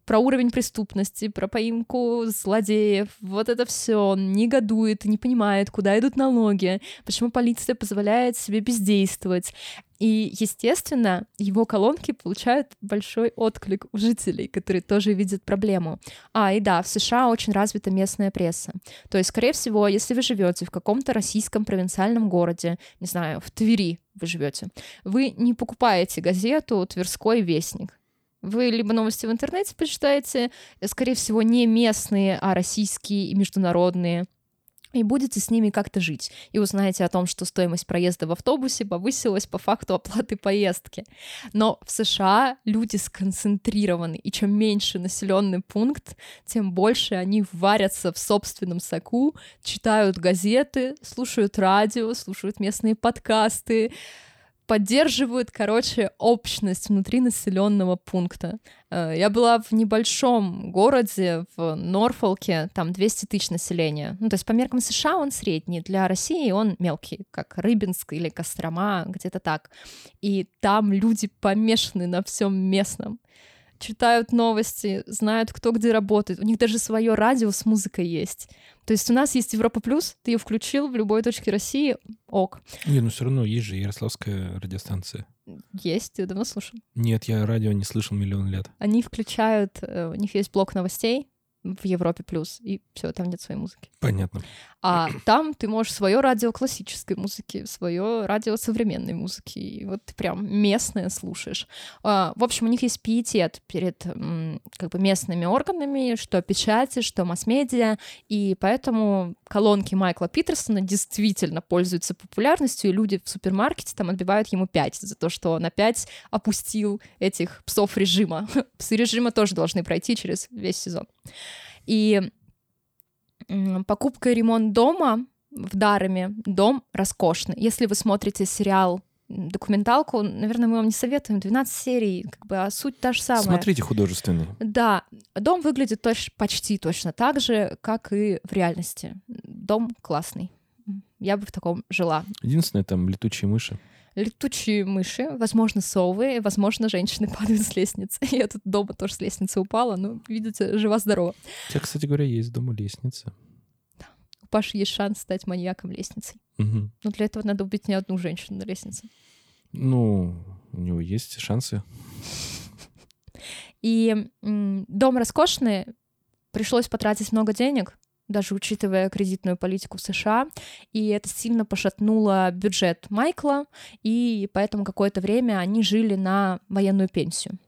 Про уровень преступности, про поимку злодеев, вот это все, негодует, не понимает, куда идут налоги, почему полиция позволяет себе бездействовать. И, естественно, его колонки получают большой отклик у жителей, которые тоже видят проблему. А, и да, в США очень развита местная пресса. То есть, скорее всего, если вы живете в каком-то российском провинциальном городе, не знаю, в Твери вы живете, вы не покупаете газету «Тверской вестник», вы либо новости в интернете почитаете, скорее всего, не местные, а российские и международные и будете с ними как-то жить. И узнаете о том, что стоимость проезда в автобусе повысилась по факту оплаты поездки. Но в США люди сконцентрированы, и чем меньше населенный пункт, тем больше они варятся в собственном соку, читают газеты, слушают радио, слушают местные подкасты, поддерживают, короче, общность внутри населенного пункта. Э, я была в небольшом городе, в Норфолке, там 200 тысяч населения. Ну, то есть по меркам США он средний, для России он мелкий, как Рыбинск или Кострома, где-то так. И там люди помешаны на всем местном читают новости, знают, кто где работает. У них даже свое радио с музыкой есть. То есть у нас есть Европа Плюс, ты ее включил в любой точке России, ок. Не, ну все равно есть же Ярославская радиостанция. Есть, ты давно слушал? Нет, я радио не слышал миллион лет. Они включают, э, у них есть блок новостей, в Европе плюс, и все, там нет своей музыки. Понятно. А там ты можешь свое радио классической музыки, свое радио современной музыки, и вот ты прям местное слушаешь. А, в общем, у них есть пиетет перед как бы местными органами, что печати, что масс-медиа, и поэтому колонки Майкла Питерсона действительно пользуются популярностью, и люди в супермаркете там отбивают ему 5 за то, что он опять опустил этих псов режима. Псы режима тоже должны пройти через весь сезон. И покупка и ремонт дома в Дарами, дом роскошный. Если вы смотрите сериал документалку, наверное, мы вам не советуем, 12 серий, как бы, а суть та же самая. Смотрите художественный. Да, дом выглядит точ, почти точно так же, как и в реальности. Дом классный. Я бы в таком жила. Единственное, там летучие мыши летучие мыши, возможно, совы, возможно, женщины падают с лестницы. Я тут дома тоже с лестницы упала, но, видите, жива-здорова. У тебя, кстати говоря, есть дома лестница. Да. У Паши есть шанс стать маньяком лестницей. Угу. Но для этого надо убить не одну женщину на лестнице. Ну, у него есть шансы. И дом роскошный, пришлось потратить много денег, даже учитывая кредитную политику в США, и это сильно пошатнуло бюджет Майкла, и поэтому какое-то время они жили на военную пенсию.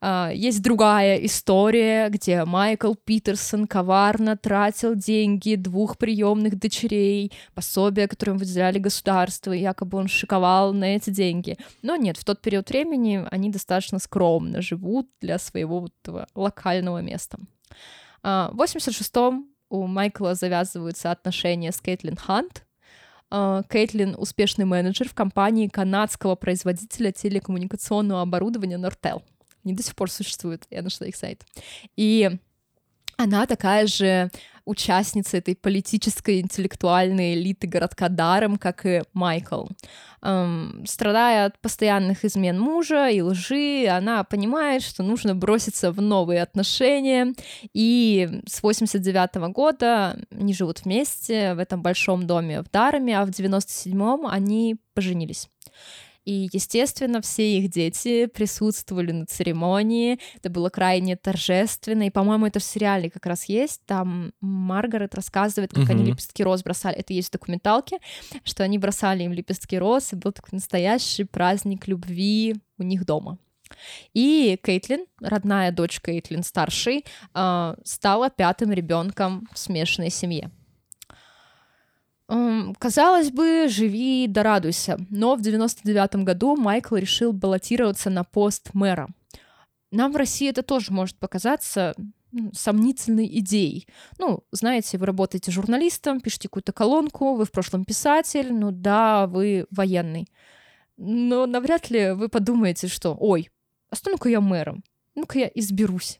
А, есть другая история, где Майкл Питерсон коварно тратил деньги двух приемных дочерей, пособия, которые ему выделяли государство, и якобы он шиковал на эти деньги. Но нет, в тот период времени они достаточно скромно живут для своего вот локального места. А, в 86-м у Майкла завязываются отношения с Кейтлин Хант. А, Кейтлин — успешный менеджер в компании канадского производителя телекоммуникационного оборудования Nortel. Они до сих пор существуют, я нашла их сайт. И она такая же участница этой политической интеллектуальной элиты городка Даром, как и Майкл. Эм, страдая от постоянных измен мужа и лжи, она понимает, что нужно броситься в новые отношения, и с 89 -го года они живут вместе в этом большом доме в Дарами, а в 97-м они поженились. И, естественно, все их дети присутствовали на церемонии. Это было крайне торжественно. И, по-моему, это в сериале как раз есть. Там Маргарет рассказывает, как угу. они лепестки роз бросали. Это есть в документалке, что они бросали им лепестки роз, и был такой настоящий праздник любви у них дома. И Кейтлин, родная дочь Кейтлин старшей, а, стала пятым ребенком в смешанной семье. Казалось бы, живи да радуйся, но в 99 году Майкл решил баллотироваться на пост мэра. Нам в России это тоже может показаться сомнительной идеей. Ну, знаете, вы работаете журналистом, пишете какую-то колонку, вы в прошлом писатель, ну да, вы военный. Но навряд ли вы подумаете, что «Ой, а стану-ка я мэром, ну-ка я изберусь».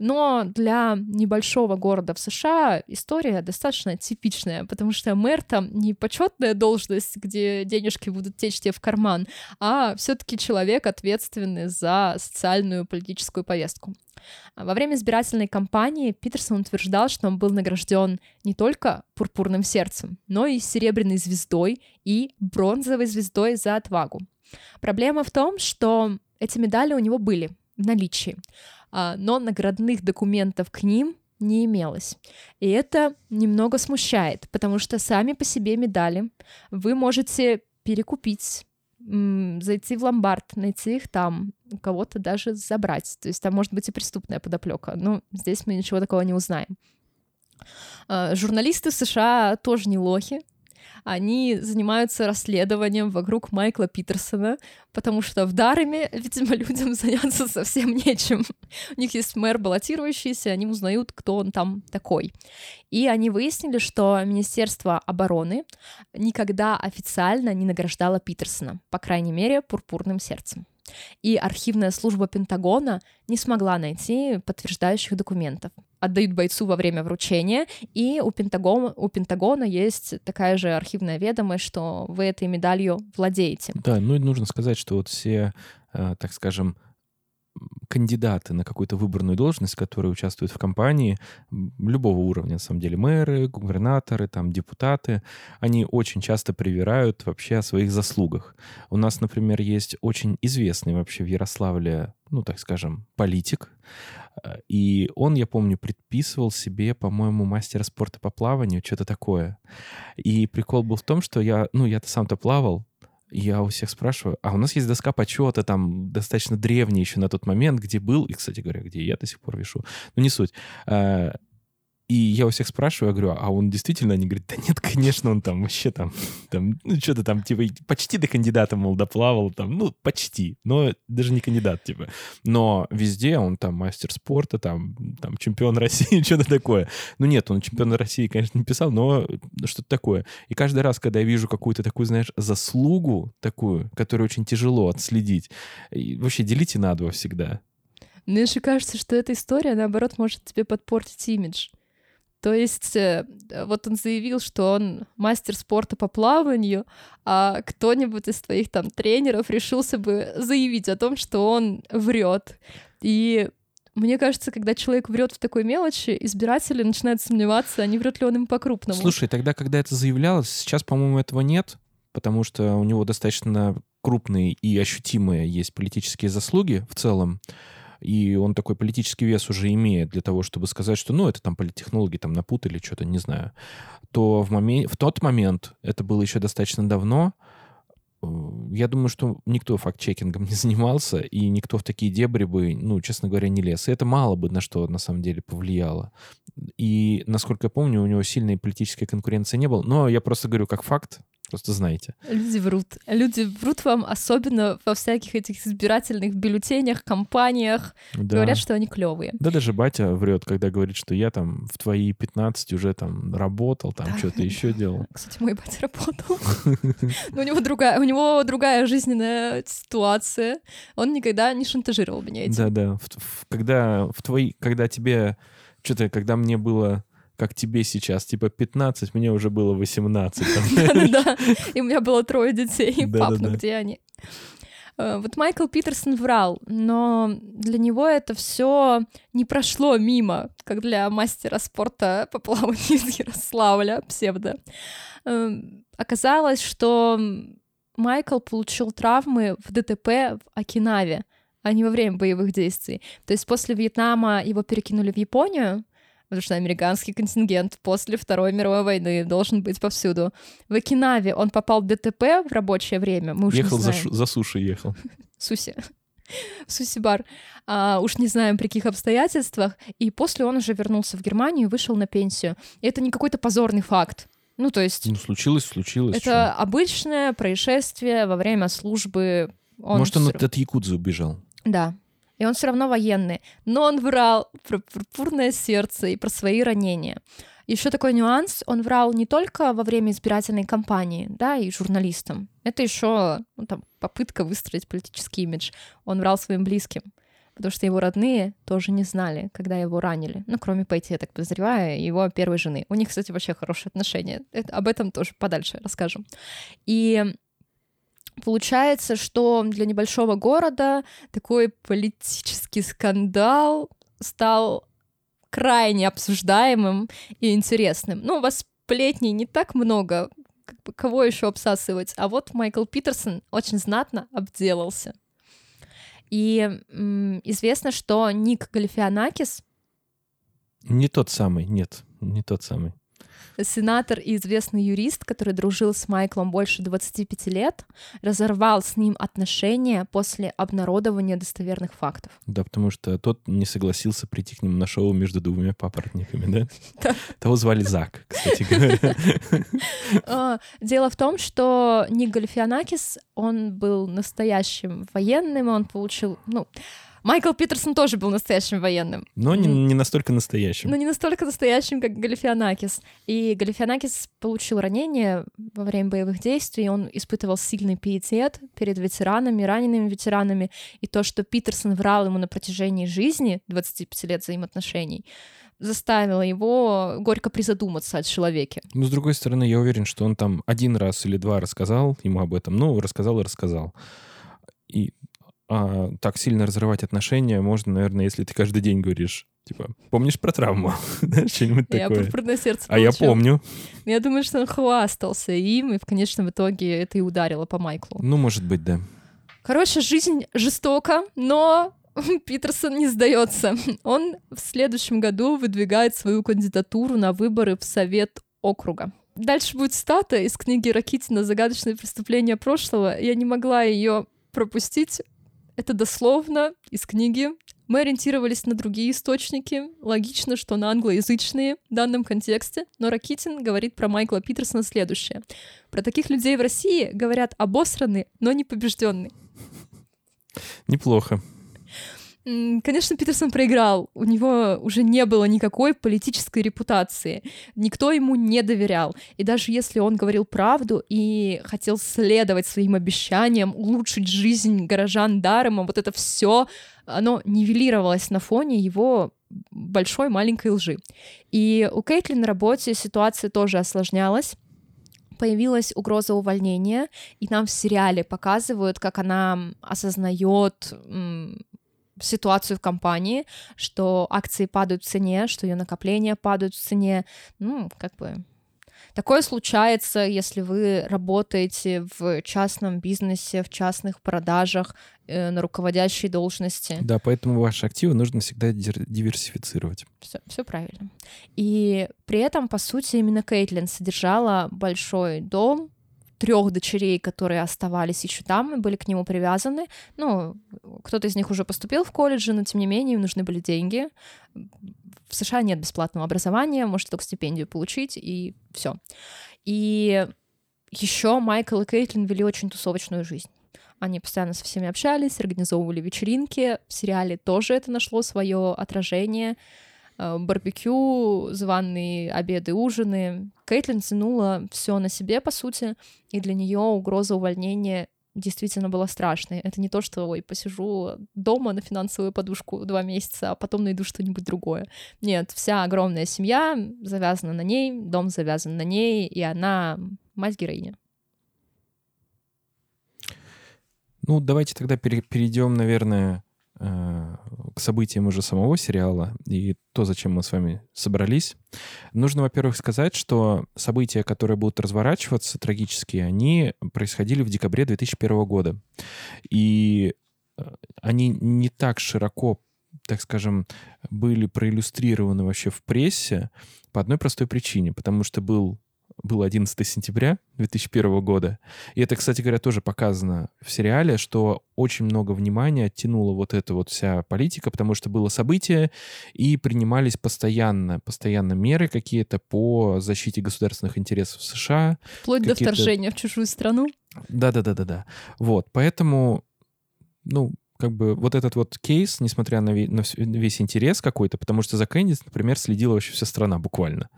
Но для небольшого города в США история достаточно типичная, потому что мэр там не почетная должность, где денежки будут течь тебе в карман, а все-таки человек, ответственный за социальную политическую повестку. Во время избирательной кампании Питерсон утверждал, что он был награжден не только пурпурным сердцем, но и серебряной звездой и бронзовой звездой за отвагу. Проблема в том, что эти медали у него были в наличии. А, но наградных документов к ним не имелось. И это немного смущает, потому что сами по себе медали вы можете перекупить, зайти в ломбард, найти их там, кого-то даже забрать. То есть там может быть и преступная подоплека. Но здесь мы ничего такого не узнаем. А, журналисты США тоже не лохи, они занимаются расследованием вокруг Майкла Питерсона, потому что в Дареме, видимо, людям заняться совсем нечем. У них есть мэр баллотирующийся, они узнают, кто он там такой. И они выяснили, что Министерство обороны никогда официально не награждало Питерсона, по крайней мере, пурпурным сердцем. И архивная служба Пентагона не смогла найти подтверждающих документов. Отдают бойцу во время вручения, и у Пентагона, у Пентагона есть такая же архивная ведомость, что вы этой медалью владеете. Да, ну и нужно сказать, что вот все, э, так скажем, кандидаты на какую-то выборную должность, которые участвуют в кампании, любого уровня, на самом деле, мэры, губернаторы, там, депутаты, они очень часто привирают вообще о своих заслугах. У нас, например, есть очень известный вообще в Ярославле, ну, так скажем, политик, и он, я помню, предписывал себе, по-моему, мастера спорта по плаванию, что-то такое. И прикол был в том, что я, ну, я-то сам-то плавал, я у всех спрашиваю, а у нас есть доска почета, там достаточно древняя еще на тот момент, где был, и, кстати говоря, где я до сих пор вешу, ну не суть. И я у всех спрашиваю, я говорю, а он действительно? Они говорят, да нет, конечно, он там вообще там, там ну что-то там, типа, почти до кандидата, мол, доплавал, там, ну, почти, но даже не кандидат, типа. Но везде он там мастер спорта, там, там чемпион России, что-то такое. Ну нет, он чемпион России, конечно, не писал, но что-то такое. И каждый раз, когда я вижу какую-то такую, знаешь, заслугу такую, которую очень тяжело отследить, вообще делите на два всегда. Мне же кажется, что эта история, наоборот, может тебе подпортить имидж. То есть э, вот он заявил, что он мастер спорта по плаванию, а кто-нибудь из твоих там тренеров решился бы заявить о том, что он врет. И мне кажется, когда человек врет в такой мелочи, избиратели начинают сомневаться, а не врет ли он им по-крупному. Слушай, тогда, когда это заявлялось, сейчас, по-моему, этого нет, потому что у него достаточно крупные и ощутимые есть политические заслуги в целом и он такой политический вес уже имеет для того, чтобы сказать, что, ну, это там политтехнологи там напутали, что-то, не знаю, то в, момент, в тот момент, это было еще достаточно давно, э, я думаю, что никто факт-чекингом не занимался, и никто в такие дебри бы, ну, честно говоря, не лез. И это мало бы на что на самом деле повлияло. И, насколько я помню, у него сильной политической конкуренции не было. Но я просто говорю как факт, Просто знаете. Люди врут. Люди врут вам, особенно во всяких этих избирательных бюллетенях, кампаниях. Да. Говорят, что они клевые. Да даже батя врет, когда говорит, что я там в твои 15 уже там работал, там да. что-то еще делал. Кстати, мой батя работал. Но у него другая, у него другая жизненная ситуация. Он никогда не шантажировал меня этим. Да-да. Когда в твои, когда тебе что-то, когда мне было как тебе сейчас, типа 15, мне уже было 18. Да-да-да, и у меня было трое детей, пап, ну где они? Э, вот Майкл Питерсон врал, но для него это все не прошло мимо, как для мастера спорта по плаванию из Ярославля, псевдо. Эм, оказалось, что Майкл получил травмы в ДТП в Окинаве, а не во время боевых действий. То есть после Вьетнама его перекинули в Японию, потому что американский контингент после Второй мировой войны должен быть повсюду. В Окинаве он попал в ДТП в рабочее время. Мы уж ехал не за, знаем. шу- за суши, ехал. Суси. Суси-бар. А, уж не знаем, при каких обстоятельствах. И после он уже вернулся в Германию и вышел на пенсию. И это не какой-то позорный факт. Ну, то есть Ну, случилось, случилось. это обычное происшествие во время службы. Он Может, он от, от Якудзы убежал. да. И он все равно военный. Но он врал про пурпурное сердце и про свои ранения. Еще такой нюанс, он врал не только во время избирательной кампании, да, и журналистам. Это еще ну, там, попытка выстроить политический имидж. Он врал своим близким, потому что его родные тоже не знали, когда его ранили. Ну, кроме Пэти, я так подозреваю, его первой жены. У них, кстати, вообще хорошие отношения. Это- об этом тоже подальше расскажем. И получается, что для небольшого города такой политический скандал стал крайне обсуждаемым и интересным. Ну, у вас сплетней не так много, как бы кого еще обсасывать, а вот Майкл Питерсон очень знатно обделался. И м, известно, что Ник Галифианакис, Не тот самый, нет, не тот самый. Сенатор и известный юрист, который дружил с Майклом больше 25 лет, разорвал с ним отношения после обнародования достоверных фактов. Да, потому что тот не согласился прийти к нему на шоу между двумя папоротниками, да? Того звали Зак, кстати говоря. А, Дело в том, что Ник Галифианакис, он был настоящим военным, он получил, ну, Майкл Питерсон тоже был настоящим военным, Но не, не настолько настоящим. но не настолько настоящим, как Галифианакис. И Галифианакис получил ранение во время боевых действий, он испытывал сильный пиетет перед ветеранами, ранеными ветеранами, и то, что Питерсон врал ему на протяжении жизни, 25 лет взаимоотношений, заставило его горько призадуматься о человеке. Но, с другой стороны, я уверен, что он там один раз или два рассказал ему об этом. Ну, рассказал и рассказал. И а, так сильно разрывать отношения можно, наверное, если ты каждый день говоришь, типа, помнишь про травму? Что-нибудь Я такое. пурпурное сердце А я помню. Я думаю, что он хвастался им, и в конечном итоге это и ударило по Майклу. Ну, может быть, да. Короче, жизнь жестока, но Питерсон не сдается. Он в следующем году выдвигает свою кандидатуру на выборы в Совет округа. Дальше будет стата из книги Ракитина «Загадочные преступления прошлого». Я не могла ее пропустить. Это дословно из книги. Мы ориентировались на другие источники. Логично, что на англоязычные в данном контексте. Но Ракитин говорит про Майкла Питерсона следующее. Про таких людей в России говорят обосранный, но не побежденный. Неплохо. Конечно, Питерсон проиграл. У него уже не было никакой политической репутации. Никто ему не доверял. И даже если он говорил правду и хотел следовать своим обещаниям, улучшить жизнь горожан даром, а вот это все, оно нивелировалось на фоне его большой маленькой лжи. И у Кейтлин на работе ситуация тоже осложнялась появилась угроза увольнения, и нам в сериале показывают, как она осознает ситуацию в компании, что акции падают в цене, что ее накопления падают в цене. Ну, как бы Такое случается, если вы работаете в частном бизнесе, в частных продажах, э, на руководящей должности. Да, поэтому ваши активы нужно всегда диверсифицировать. Все, правильно. И при этом, по сути, именно Кейтлин содержала большой дом, трех дочерей, которые оставались еще там и были к нему привязаны. Ну, кто-то из них уже поступил в колледж, но тем не менее им нужны были деньги. В США нет бесплатного образования, можете только стипендию получить, и все. И еще Майкл и Кейтлин вели очень тусовочную жизнь. Они постоянно со всеми общались, организовывали вечеринки. В сериале тоже это нашло свое отражение. Э, Барбекю, званые обеды, ужины. Кейтлин тянула все на себе, по сути, и для нее угроза увольнения действительно была страшной. Это не то, что, ой, посижу дома на финансовую подушку два месяца, а потом найду что-нибудь другое. Нет, вся огромная семья завязана на ней, дом завязан на ней, и она мать-героиня. Ну, давайте тогда пере- перейдем, наверное, к событиям уже самого сериала и то, зачем мы с вами собрались, нужно, во-первых, сказать, что события, которые будут разворачиваться, трагические, они происходили в декабре 2001 года. И э, они не так широко так скажем, были проиллюстрированы вообще в прессе по одной простой причине, потому что был был 11 сентября 2001 года. И это, кстати говоря, тоже показано в сериале, что очень много внимания оттянула вот эта вот вся политика, потому что было событие, и принимались постоянно, постоянно меры какие-то по защите государственных интересов США. Вплоть до вторжения в чужую страну. Да-да-да-да-да. Вот, поэтому, ну, как бы вот этот вот кейс, несмотря на, на весь интерес какой-то, потому что за Кэндис, например, следила вообще вся страна буквально,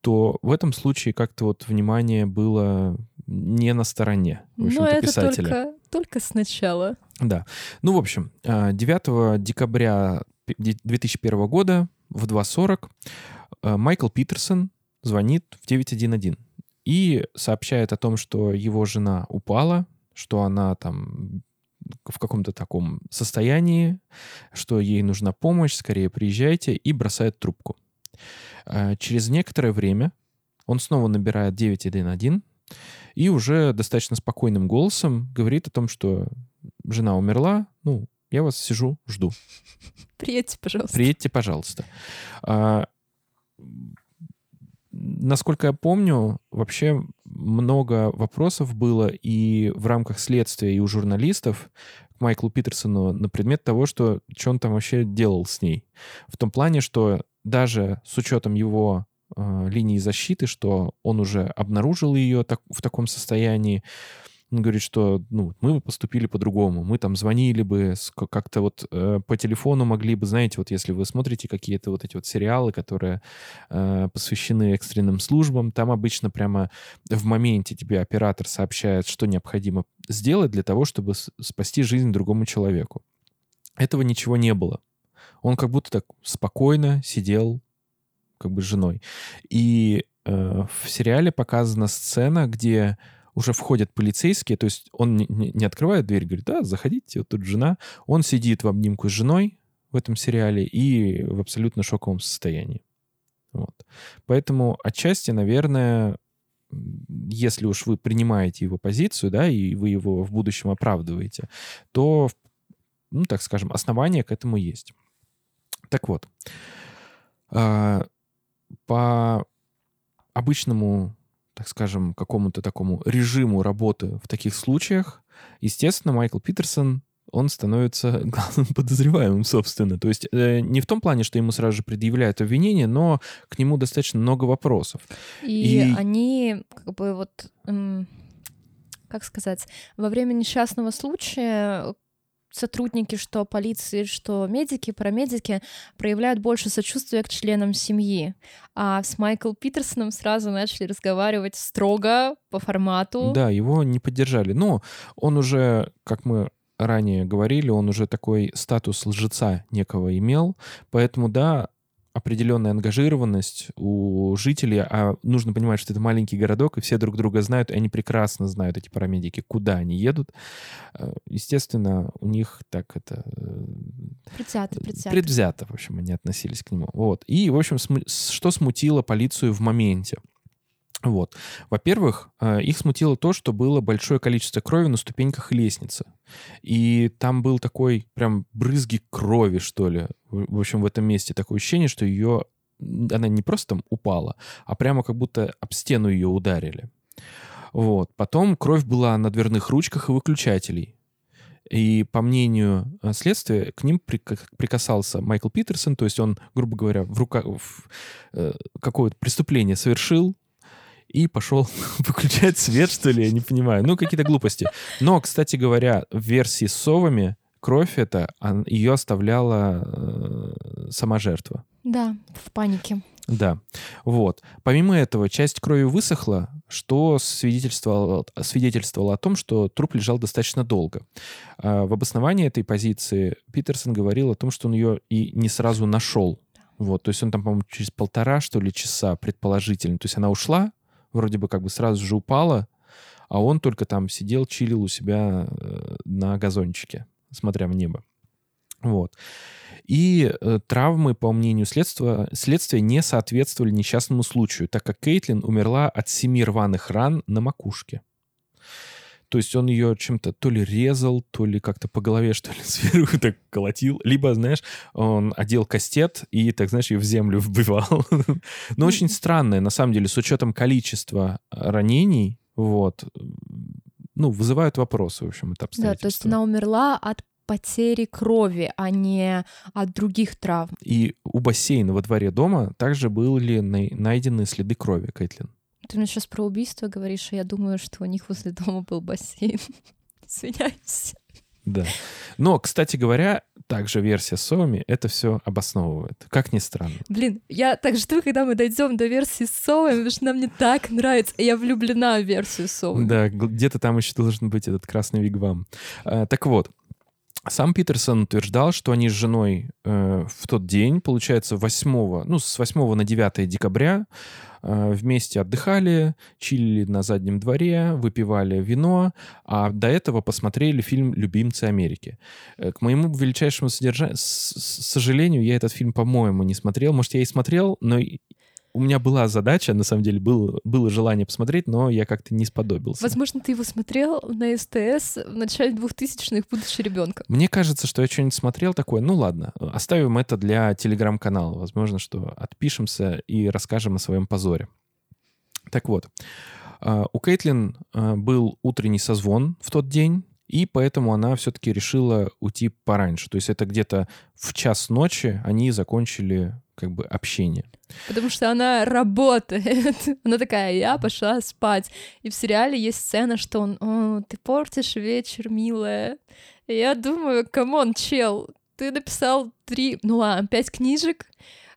то в этом случае как-то вот внимание было не на стороне, в общем-то, Но это писателя. Только, только сначала. Да. Ну, в общем, 9 а, декабря 2001 года в 2.40 а, Майкл Питерсон звонит в 911 и сообщает о том, что его жена упала, что она там в каком-то таком состоянии, что ей нужна помощь, скорее приезжайте, и бросает трубку. А, через некоторое время он снова набирает 911 и уже достаточно спокойным голосом говорит о том, что жена умерла, ну, я вас сижу, жду. Приедьте, пожалуйста. Приедьте, пожалуйста. А, насколько я помню, вообще много вопросов было и в рамках следствия, и у журналистов к Майклу Питерсону на предмет того, что, что он там вообще делал с ней. В том плане, что даже с учетом его э, линии защиты, что он уже обнаружил ее так, в таком состоянии, он говорит, что ну, мы бы поступили по-другому. Мы там звонили бы, как-то вот э, по телефону могли бы, знаете, вот если вы смотрите какие-то вот эти вот сериалы, которые э, посвящены экстренным службам, там обычно прямо в моменте тебе оператор сообщает, что необходимо сделать для того, чтобы спасти жизнь другому человеку. Этого ничего не было. Он как будто так спокойно сидел как бы с женой. И э, в сериале показана сцена, где уже входят полицейские, то есть он не, не открывает дверь, говорит, да, заходите, вот тут жена. Он сидит в обнимку с женой в этом сериале и в абсолютно шоковом состоянии. Вот. Поэтому отчасти, наверное, если уж вы принимаете его позицию, да, и вы его в будущем оправдываете, то, ну, так скажем, основания к этому есть. Так вот, а, по обычному так скажем, какому-то такому режиму работы в таких случаях, естественно, Майкл Питерсон он становится главным подозреваемым, собственно. То есть э, не в том плане, что ему сразу же предъявляют обвинение, но к нему достаточно много вопросов. И, и... они как бы вот... Эм, как сказать, во время несчастного случая сотрудники, что полиции, что медики, парамедики проявляют больше сочувствия к членам семьи. А с Майкл Питерсоном сразу начали разговаривать строго по формату. Да, его не поддержали. Но он уже, как мы ранее говорили, он уже такой статус лжеца некого имел. Поэтому, да, определенная ангажированность у жителей, а нужно понимать, что это маленький городок, и все друг друга знают, и они прекрасно знают, эти парамедики, куда они едут. Э, естественно, у них так это... Э, предвзято, предвзято. Предвзято, в общем, они относились к нему. Вот. И, в общем, что смутило полицию в моменте? Вот. Во-первых, э, их смутило то, что было большое количество крови на ступеньках лестницы. И там был такой прям брызги крови, что ли. В общем, в этом месте такое ощущение, что ее... Она не просто там упала, а прямо как будто об стену ее ударили. Вот. Потом кровь была на дверных ручках и выключателей. И по мнению э, следствия, к ним прикасался Майкл Питерсон, то есть он, грубо говоря, в руках э, какое-то преступление совершил, и пошел выключать свет, что ли, я не понимаю. Ну, какие-то глупости. Но, кстати говоря, в версии с совами кровь это, ее оставляла э, сама жертва. Да, в панике. Да, вот. Помимо этого, часть крови высохла, что свидетельствовало, свидетельствовало о том, что труп лежал достаточно долго. А в обосновании этой позиции Питерсон говорил о том, что он ее и не сразу нашел. Вот, то есть он там, по-моему, через полтора, что ли, часа, предположительно. То есть она ушла, вроде бы как бы сразу же упала, а он только там сидел, чилил у себя э, на газончике, смотря в небо. Вот. И э, травмы, по мнению следствия, следствия, не соответствовали несчастному случаю, так как Кейтлин умерла от семи рваных ран на макушке. То есть он ее чем-то то ли резал, то ли как-то по голове, что ли, сверху так колотил. Либо, знаешь, он одел кастет и, так знаешь, ее в землю вбивал. Но очень странное, на самом деле, с учетом количества ранений, вот, ну, вызывают вопросы, в общем, это обстоятельства. Да, то есть она умерла от потери крови, а не от других травм. И у бассейна во дворе дома также были найдены следы крови, Кэтлин. Ты мне сейчас про убийство говоришь, а я думаю, что у них возле дома был бассейн. Извиняюсь. Да. Но, кстати говоря, также версия с совами это все обосновывает. Как ни странно. Блин, я так жду, когда мы дойдем до версии с совами, потому что нам не так нравится. Я влюблена в версию с совами. Да, где-то там еще должен быть этот красный вигвам. А, так вот, сам Питерсон утверждал, что они с женой э, в тот день, получается, 8, ну, с 8 на 9 декабря э, вместе отдыхали, чилили на заднем дворе, выпивали вино, а до этого посмотрели фильм «Любимцы Америки». Э, к моему величайшему содержанию, сожалению, я этот фильм, по-моему, не смотрел. Может, я и смотрел, но у меня была задача, на самом деле, было, было желание посмотреть, но я как-то не сподобился. Возможно, ты его смотрел на СТС в начале 2000-х, будучи ребенком. Мне кажется, что я что-нибудь смотрел такое. Ну ладно, оставим это для телеграм-канала. Возможно, что отпишемся и расскажем о своем позоре. Так вот, а, у Кейтлин а, был утренний созвон в тот день, и поэтому она все-таки решила уйти пораньше. То есть это где-то в час ночи они закончили как бы общение. Потому что она работает. она такая, я пошла спать. И в сериале есть сцена, что он, О, ты портишь вечер, милая. И я думаю, come on, чел, ты написал три, ну ладно, пять книжек,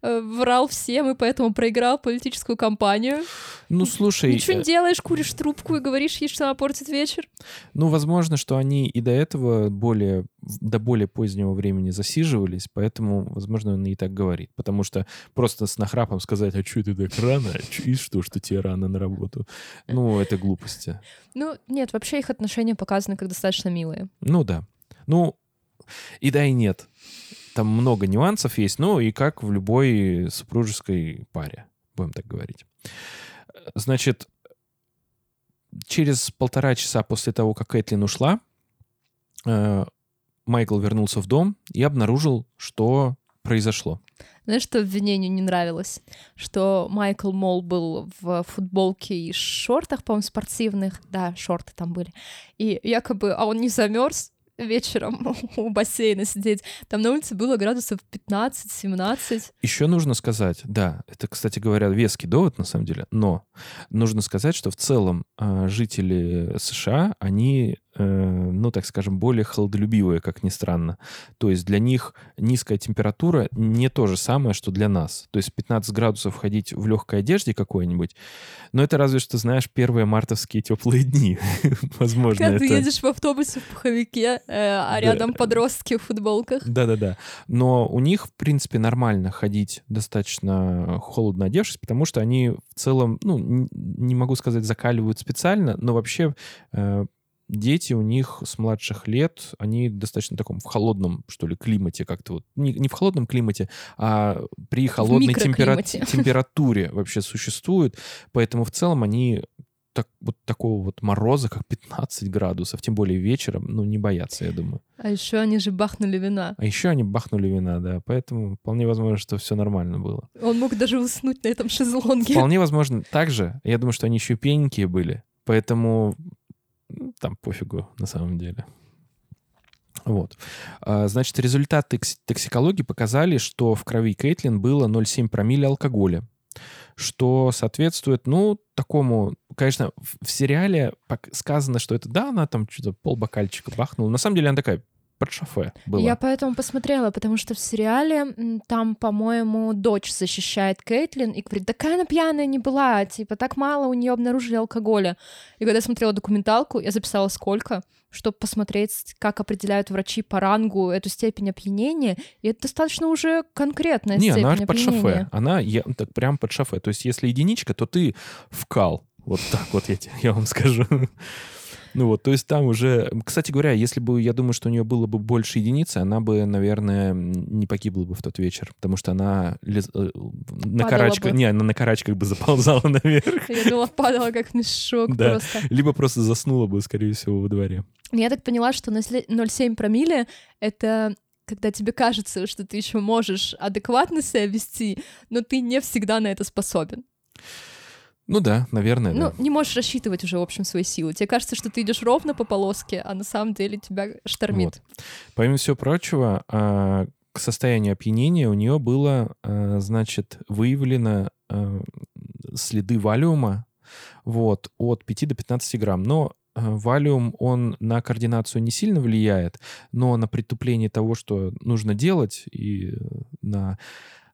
врал всем и поэтому проиграл политическую кампанию. Ну, слушай... Ничего не э, делаешь, куришь трубку и говоришь ей, что она портит вечер. Ну, возможно, что они и до этого более, до более позднего времени засиживались, поэтому, возможно, он и так говорит. Потому что просто с нахрапом сказать, а что ты так рано? И что, что тебе рано на работу? Ну, это глупости. Ну, нет, вообще их отношения показаны как достаточно милые. Ну, да. Ну, и да, и нет. Там много нюансов есть, ну и как в любой супружеской паре, будем так говорить. Значит, через полтора часа после того, как Кэтлин ушла, э, Майкл вернулся в дом и обнаружил, что произошло. Знаешь, что обвинению не нравилось? Что Майкл Мол был в футболке и шортах, по-моему, спортивных. Да, шорты там были. И якобы, а он не замерз, вечером у бассейна сидеть. Там на улице было градусов 15-17. Еще нужно сказать, да, это, кстати говоря, веский довод на самом деле, но нужно сказать, что в целом э, жители США, они ну, так скажем, более холодолюбивые, как ни странно. То есть для них низкая температура не то же самое, что для нас. То есть 15 градусов ходить в легкой одежде какой-нибудь, но это разве что, знаешь, первые мартовские теплые дни. Возможно, Когда это... ты едешь в автобусе в пуховике, э, а рядом да. подростки в футболках. Да-да-да. Но у них, в принципе, нормально ходить достаточно холодно одевшись, потому что они в целом, ну, не могу сказать, закаливают специально, но вообще э, дети у них с младших лет, они достаточно таком в холодном, что ли, климате как-то вот. Не, не в холодном климате, а при холодной темпера... температуре вообще существуют. Поэтому в целом они так, вот такого вот мороза, как 15 градусов, тем более вечером, ну, не боятся, я думаю. А еще они же бахнули вина. А еще они бахнули вина, да. Поэтому вполне возможно, что все нормально было. Он мог даже уснуть на этом шезлонге. Вполне возможно. Также, я думаю, что они еще пенькие были. Поэтому там пофигу на самом деле. Вот. А, значит, результаты токсикологии показали, что в крови Кейтлин было 0,7 промилле алкоголя, что соответствует, ну, такому... Конечно, в сериале сказано, что это, да, она там что-то полбокальчика бахнула. На самом деле она такая под шофе было. Я поэтому посмотрела, потому что в сериале там, по-моему, дочь защищает Кейтлин и говорит, такая она пьяная не была, типа, так мало у нее обнаружили алкоголя. И когда я смотрела документалку, я записала сколько, чтобы посмотреть, как определяют врачи по рангу эту степень опьянения, и это достаточно уже конкретная не, степень она под шофе. Она я, так прям под шофе. То есть если единичка, то ты вкал. Вот так вот я, я вам скажу. Ну вот, то есть там уже... Кстати говоря, если бы, я думаю, что у нее было бы больше единицы, она бы, наверное, не погибла бы в тот вечер, потому что она лез... э, на карачках... бы. Не, она на карачках бы заползала наверх. Я думала, падала как мешок Да. просто. Либо просто заснула бы, скорее всего, во дворе. Я так поняла, что 0,7 промилле — это когда тебе кажется, что ты еще можешь адекватно себя вести, но ты не всегда на это способен. Ну да, наверное, да. Ну, не можешь рассчитывать уже, в общем, свои силы. Тебе кажется, что ты идешь ровно по полоске, а на самом деле тебя штормит. Помимо всего прочего, а, к состоянию опьянения у нее было, а, значит, выявлено а, следы валиума вот, от 5 до 15 грамм. Но валиум, он на координацию не сильно влияет, но на притупление того, что нужно делать, и э, на,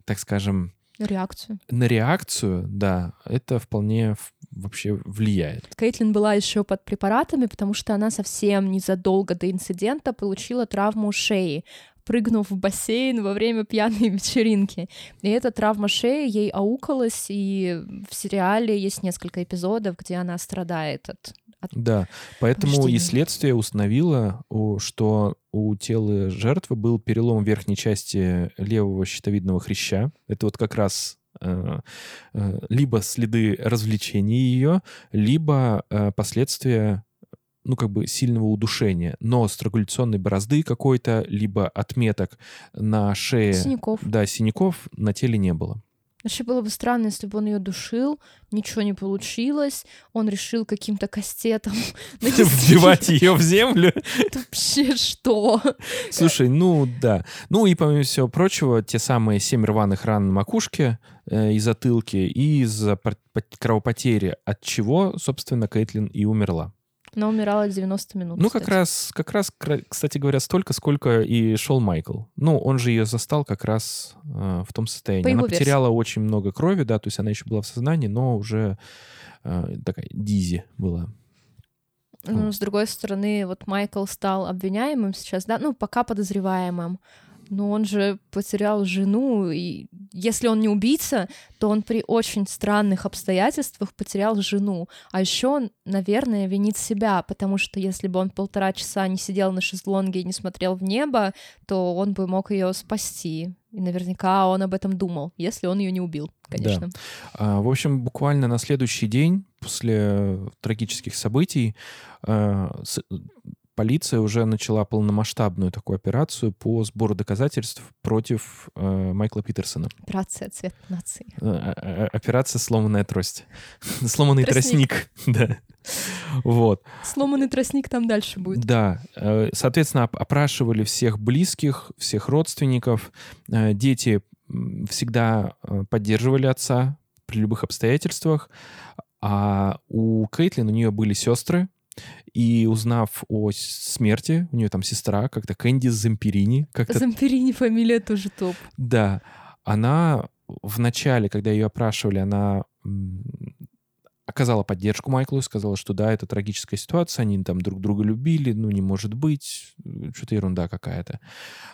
так скажем, Реакцию. на реакцию, да, это вполне вообще влияет. Кейтлин была еще под препаратами, потому что она совсем незадолго до инцидента получила травму шеи, прыгнув в бассейн во время пьяной вечеринки. И эта травма шеи ей аукалась, и в сериале есть несколько эпизодов, где она страдает от... от- Да, поэтому и Повреждения. следствие установило, что у тела жертвы был перелом верхней части левого щитовидного хряща. Это вот как раз э, э, либо следы развлечения ее, либо э, последствия ну, как бы сильного удушения, но странгуляционной борозды какой-то, либо отметок на шее, Синяков. да, синяков на теле не было. Вообще было бы странно, если бы он ее душил, ничего не получилось, он решил каким-то кастетом Вбивать ее в землю вообще что? Слушай, ну да. Ну и помимо всего прочего, те самые семь рваных ран на макушке э, и затылке, и из-за кровопотери, от чего, собственно, Кейтлин и умерла. Она умирала 90 минут. Ну, как кстати. раз, как раз, кстати говоря, столько, сколько и шел Майкл. Ну, он же ее застал как раз э, в том состоянии. По она версии. потеряла очень много крови, да, то есть она еще была в сознании, но уже э, такая дизи была. Ну, с другой стороны, вот Майкл стал обвиняемым сейчас, да, ну, пока подозреваемым. Но он же потерял жену, и если он не убийца, то он при очень странных обстоятельствах потерял жену. А еще он, наверное, винит себя, потому что если бы он полтора часа не сидел на шезлонге и не смотрел в небо, то он бы мог ее спасти. И наверняка он об этом думал, если он ее не убил, конечно. А, В общем, буквально на следующий день после трагических событий с- полиция уже начала полномасштабную такую операцию по сбору доказательств против э, Майкла Питерсона. Операция «Цвет нации». Э, э, э, Операция «Сломанная трость». Сломанный Тростник. да. Вот. Сломанный тростник там дальше будет. Да, э, соответственно, оп- опрашивали всех близких, всех родственников. Дети всегда поддерживали отца при любых обстоятельствах. А у Кейтлин, у нее были сестры, и узнав о смерти, у нее там сестра, как-то Кэнди Замперини, как-то Замперини фамилия тоже топ. да, она в начале, когда ее опрашивали, она оказала поддержку Майклу, сказала, что да, это трагическая ситуация, они там друг друга любили, ну не может быть, э, что-то ерунда какая-то.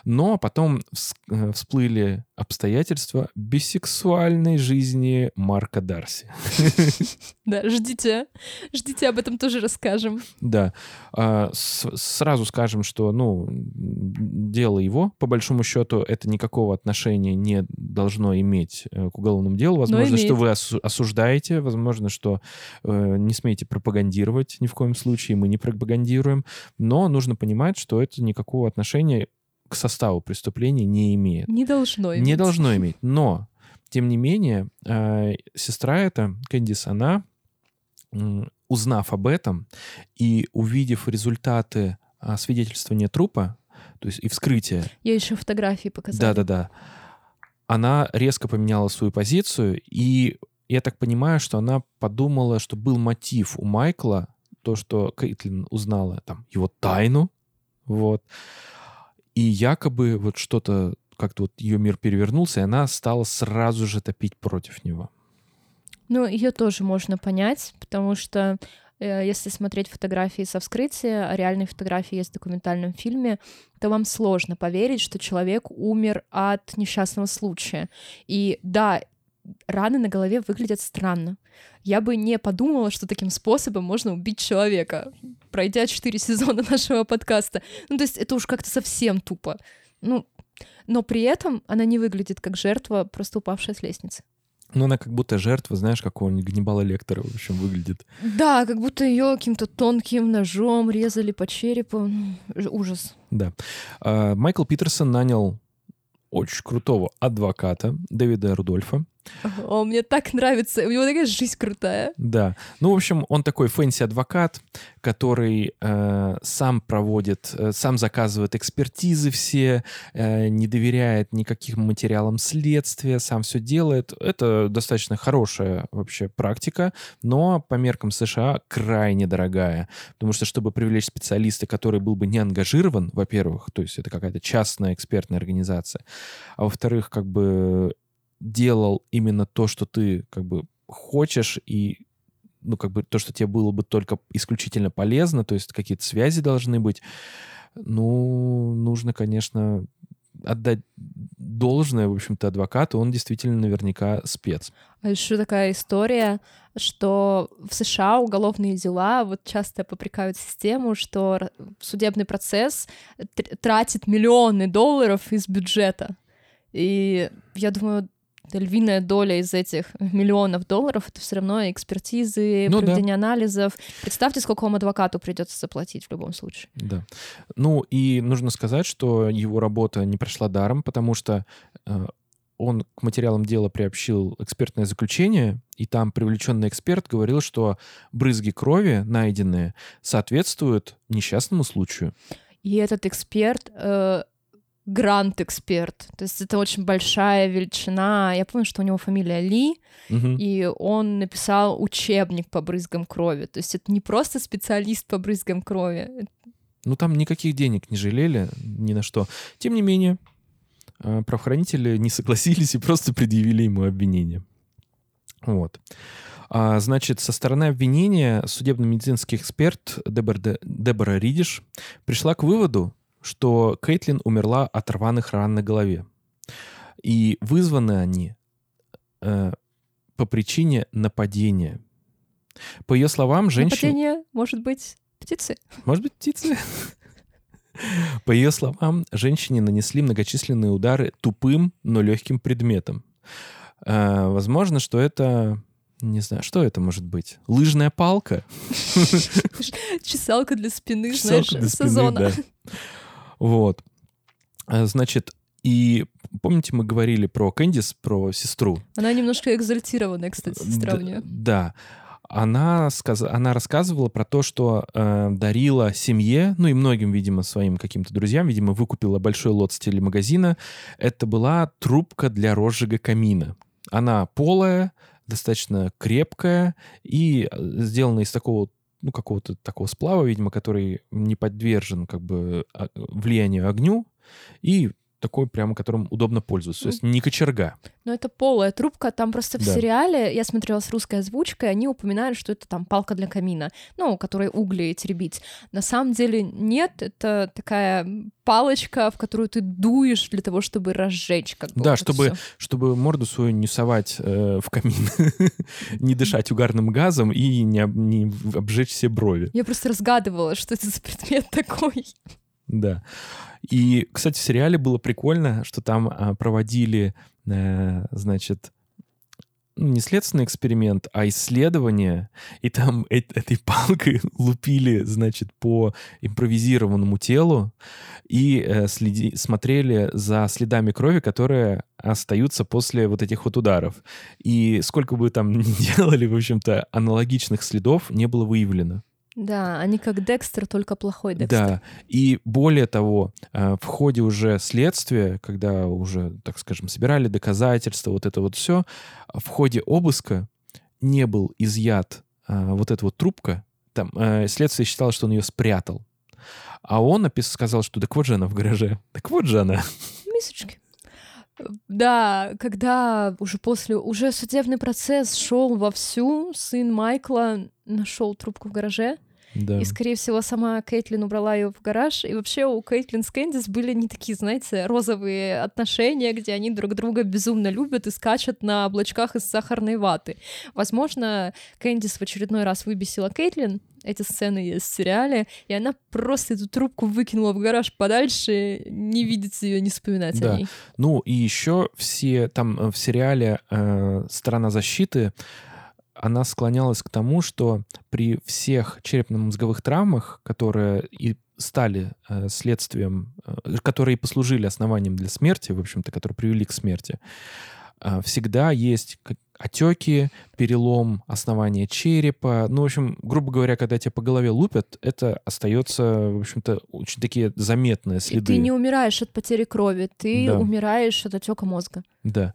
Но потом э, всплыли обстоятельства бисексуальной жизни Марка Дарси. Да, ждите. Ждите, об этом тоже расскажем. Да. А, сразу скажем, что, ну, дело его, по большому счету, это никакого отношения не должно иметь э, к уголовному делу. Возможно, что вы осу- осуждаете, возможно, что не смеете пропагандировать ни в коем случае, мы не пропагандируем, но нужно понимать, что это никакого отношения к составу преступления не имеет. Не должно иметь. Не должно иметь. Но, тем не менее, э, сестра эта, Кэндис, она, узнав об этом и увидев результаты свидетельствования трупа, то есть и вскрытия, Я еще фотографии показала. да-да-да, она резко поменяла свою позицию, и я так понимаю, что она подумала, что был мотив у Майкла, то, что Кейтлин узнала там его тайну, вот, и якобы вот что-то, как-то вот ее мир перевернулся, и она стала сразу же топить против него. Ну, ее тоже можно понять, потому что э, если смотреть фотографии со вскрытия, а реальные фотографии есть в документальном фильме, то вам сложно поверить, что человек умер от несчастного случая. И да, раны на голове выглядят странно. Я бы не подумала, что таким способом можно убить человека, пройдя четыре сезона нашего подкаста. Ну, то есть это уж как-то совсем тупо. Ну, но при этом она не выглядит как жертва, просто упавшая с лестницы. Ну, она как будто жертва, знаешь, какого-нибудь Ганнибала Лектора, в общем, выглядит. Да, как будто ее каким-то тонким ножом резали по черепу. Ужас. Да. А, Майкл Питерсон нанял очень крутого адвоката Дэвида Рудольфа, о, мне так нравится. У него такая жизнь крутая. Да. Ну, в общем, он такой fancy-адвокат, который э, сам проводит, э, сам заказывает экспертизы все, э, не доверяет никаким материалам следствия, сам все делает. Это достаточно хорошая вообще практика, но по меркам США крайне дорогая. Потому что, чтобы привлечь специалиста, который был бы не ангажирован, во-первых, то есть это какая-то частная экспертная организация, а во-вторых, как бы делал именно то, что ты как бы хочешь, и ну, как бы то, что тебе было бы только исключительно полезно, то есть какие-то связи должны быть, ну, нужно, конечно, отдать должное, в общем-то, адвокату, он действительно наверняка спец. А еще такая история, что в США уголовные дела вот часто попрекают систему, что судебный процесс тратит миллионы долларов из бюджета. И я думаю, львиная доля из этих миллионов долларов это все равно экспертизы, ну, проведение да. анализов. Представьте, сколько вам адвокату придется заплатить в любом случае. Да. Ну и нужно сказать, что его работа не прошла даром, потому что э, он к материалам дела приобщил экспертное заключение, и там привлеченный эксперт говорил, что брызги крови, найденные, соответствуют несчастному случаю. И этот эксперт э, грант-эксперт. То есть это очень большая величина. Я помню, что у него фамилия Ли, угу. и он написал учебник по брызгам крови. То есть это не просто специалист по брызгам крови. Ну там никаких денег не жалели ни на что. Тем не менее, э, правоохранители не согласились и просто предъявили ему обвинение. Вот. А, значит, со стороны обвинения судебно-медицинский эксперт Дебора, Дебора Ридиш пришла к выводу, что Кейтлин умерла от рваных ран на голове. И вызваны они э, по причине нападения. По ее словам, женщина... Нападение может быть птицы. Может быть, птицы. По ее словам, женщине нанесли многочисленные удары тупым, но легким предметом. Э, возможно, что это не знаю, что это может быть? Лыжная палка? Чесалка для спины, знаешь, сезона. Вот. Э, значит, и помните, мы говорили про Кэндис, про сестру? Она немножко экзальтированная, кстати, сестра у нее. Да. Она, сказ... она рассказывала про то, что э, дарила семье, ну и многим, видимо, своим каким-то друзьям, видимо, выкупила большой лот с телемагазина. Это была трубка для розжига камина. Она полая, достаточно крепкая и э, сделана из такого ну, какого-то такого сплава, видимо, который не подвержен как бы а, влиянию огню, и такой прямо, которым удобно пользоваться. То есть не кочерга. Но это полая трубка. Там просто в да. сериале, я смотрела с русской озвучкой, они упоминали, что это там палка для камина, ну, которой угли теребить. На самом деле нет, это такая палочка, в которую ты дуешь для того, чтобы разжечь. Как бы, да, чтобы, чтобы морду свою не совать э, в камин, не дышать угарным газом и не, не обжечь все брови. Я просто разгадывала, что это за предмет такой. Да. И, кстати, в сериале было прикольно, что там а, проводили, а, значит, ну, не следственный эксперимент, а исследование, и там э этой палкой лупили, значит, по импровизированному телу и э, следи смотрели за следами крови, которые остаются после вот этих вот ударов. И сколько бы там ни делали, в общем-то, аналогичных следов не было выявлено. Да, они как Декстер, только плохой Декстер. Да, и более того, э, в ходе уже следствия, когда уже, так скажем, собирали доказательства, вот это вот все, в ходе обыска не был изъят э, вот эта вот трубка, там э, следствие считало, что он ее спрятал. А он сказал, что так вот же она в гараже. Так вот же она. Мисочки. Да, когда уже после, уже судебный процесс шел вовсю, сын Майкла нашел трубку в гараже, Да. И, скорее всего, сама Кейтлин убрала ее в гараж. И вообще у Кейтлин с Кэндис были не такие, знаете, розовые отношения, где они друг друга безумно любят и скачут на облачках из сахарной ваты. Возможно, Кэндис в очередной раз выбесила Кейтлин, эти сцены есть в сериале, и она просто эту трубку выкинула в гараж подальше, не видеть ее, не вспоминать Да. о ней. Ну и еще все там э, в сериале э, «Сторона защиты» она склонялась к тому, что при всех черепно-мозговых травмах, которые и стали э, следствием, э, которые и послужили основанием для смерти, в общем-то, которые привели к смерти, э, всегда есть отеки, перелом основания черепа. Ну, в общем, грубо говоря, когда тебя по голове лупят, это остается, в общем-то, очень такие заметные И следы. ты не умираешь от потери крови, ты Да. умираешь от отека мозга. Да.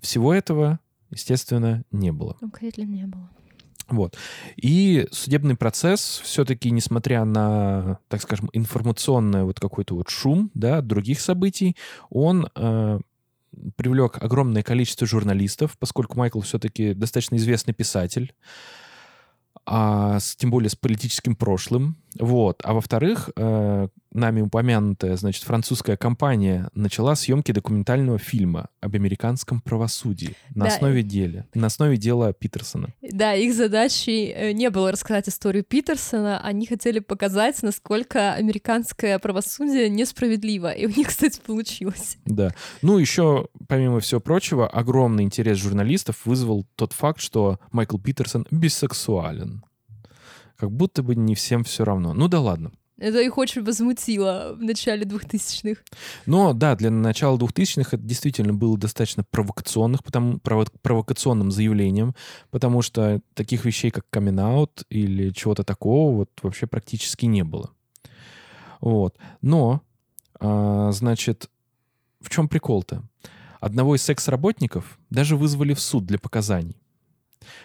Всего этого, естественно, не было. У Кейтлин не было. Вот. И судебный процесс все-таки, несмотря на, так скажем, информационный вот какой-то вот шум, да, от других событий, он э, привлек огромное количество журналистов, поскольку Майкл все-таки достаточно известный писатель, а с- тем более с политическим прошлым. Вот. А во-вторых, э, нами упомянутая, значит, французская компания начала съемки документального фильма об американском правосудии на Да. основе дела, на основе дела Питерсона. Да, их задачей э, не было рассказать историю Питерсона, они хотели показать, насколько американское правосудие несправедливо. И у них, кстати, получилось. Да. Ну, еще, помимо всего прочего, огромный интерес журналистов вызвал тот факт, что Майкл Питерсон бисексуален. Как будто бы не всем все равно. Ну да ладно. Это их очень возмутило в начале 2000-х. Но да, для начала 2000-х это действительно было достаточно провокационных, потому, прово- провокационным заявлением, потому что таких вещей, как камин или чего-то такого, вот вообще практически не было. Вот. Но, а, значит, в чем прикол-то? Одного из секс-работников даже вызвали в суд для показаний.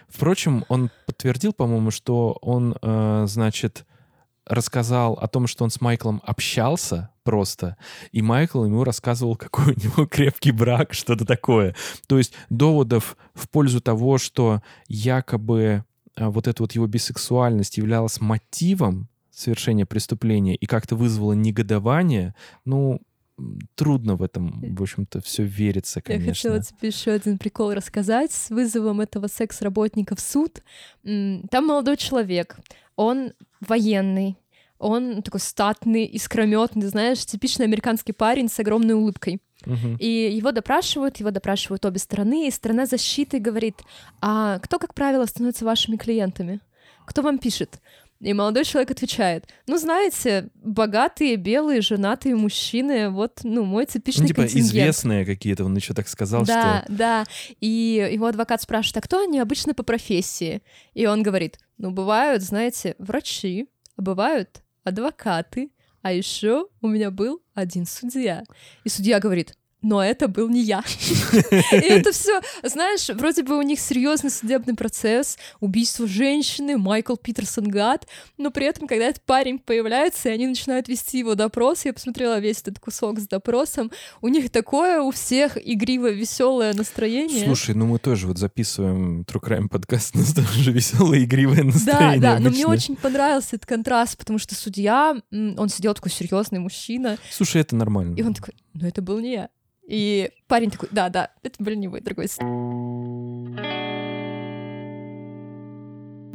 Впрочем, он подтвердил, по-моему, что он, э, значит, рассказал о том, что он с Майклом общался просто, и Майкл ему рассказывал, какой у него крепкий брак, что-то такое. То есть доводов в пользу того, что якобы а, вот эта вот его бисексуальность являлась мотивом совершения преступления и как-то вызвала негодование, ну, трудно в этом, в общем-то, все верится, Я конечно. хотела тебе еще один прикол рассказать с вызовом этого секс-работника в суд. Там молодой человек, он военный, он такой статный, искрометный, знаешь, типичный американский парень с огромной улыбкой. И его допрашивают, его допрашивают обе стороны, и сторона защиты говорит, а кто, как правило, становится вашими клиентами? Кто вам пишет? И молодой человек отвечает, ну, знаете, богатые, белые, женатые мужчины, вот, ну, мой типичный Ну, типа контингент. известные какие-то, он еще так сказал, Да, что... да. И его адвокат спрашивает, а кто они обычно по профессии? И он говорит, ну, бывают, знаете, врачи, а бывают адвокаты, а еще у меня был один судья. И судья говорит, но это был не я. И это все, знаешь, вроде бы у них серьезный судебный процесс, убийство женщины, Майкл Питерсон гад, но при этом, когда этот парень появляется, и они начинают вести его допрос, я посмотрела весь этот кусок с допросом, у них такое у всех игривое, веселое настроение. Слушай, ну мы тоже вот записываем True Crime подкаст, у нас тоже веселое, игривое Да, настроение да, но мне очень понравился этот контраст, потому что судья, он сидел такой серьезный мужчина, Слушай, это нормально. и он такой, ну это был не я. И парень такой, да, да, это был не вы, дорогой.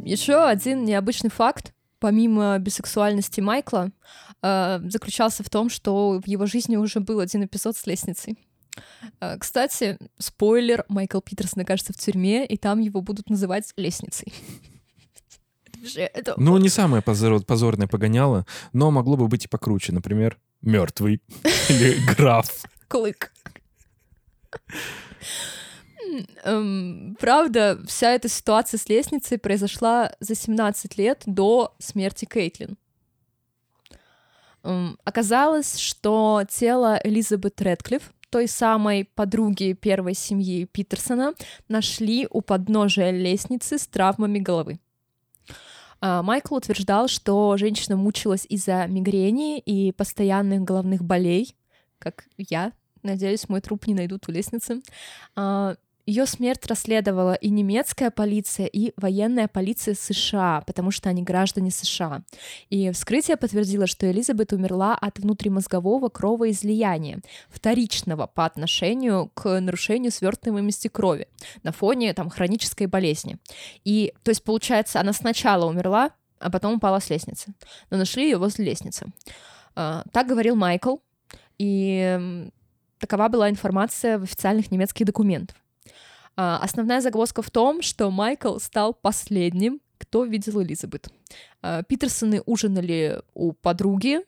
Еще один необычный факт, помимо бисексуальности Майкла, э, заключался в том, что в его жизни уже был один эпизод с лестницей. Э, Кстати, спойлер, Майкл Питерсон окажется в тюрьме, и там его будут называть лестницей. Ну, не самое позор- позорное погоняло, но могло бы быть и покруче. Например, мертвый или граф. Клык. Эм, Правда, вся эта ситуация с лестницей произошла за 17 лет до смерти Кейтлин. Оказалось, что тело Элизабет Редклифф, той самой подруги первой семьи Питерсона, нашли у подножия лестницы с травмами головы. А, Майкл утверждал, что женщина мучилась из-за мигрени и постоянных головных болей, как я. Надеюсь, мой труп не найдут у лестницы. А, ее смерть расследовала и немецкая полиция, и военная полиция США, потому что они граждане США. И вскрытие подтвердило, что Элизабет умерла от внутримозгового кровоизлияния, вторичного по отношению к нарушению свертываемости крови на фоне там хронической болезни. И, то есть, получается, она сначала умерла, а потом упала с лестницы. Но нашли ее возле лестницы. А, так говорил Майкл, и такова была информация в официальных немецких документах. А, основная загвоздка в том, что Майкл стал последним, кто видел Элизабет. А, Питерсоны ужинали у подруги,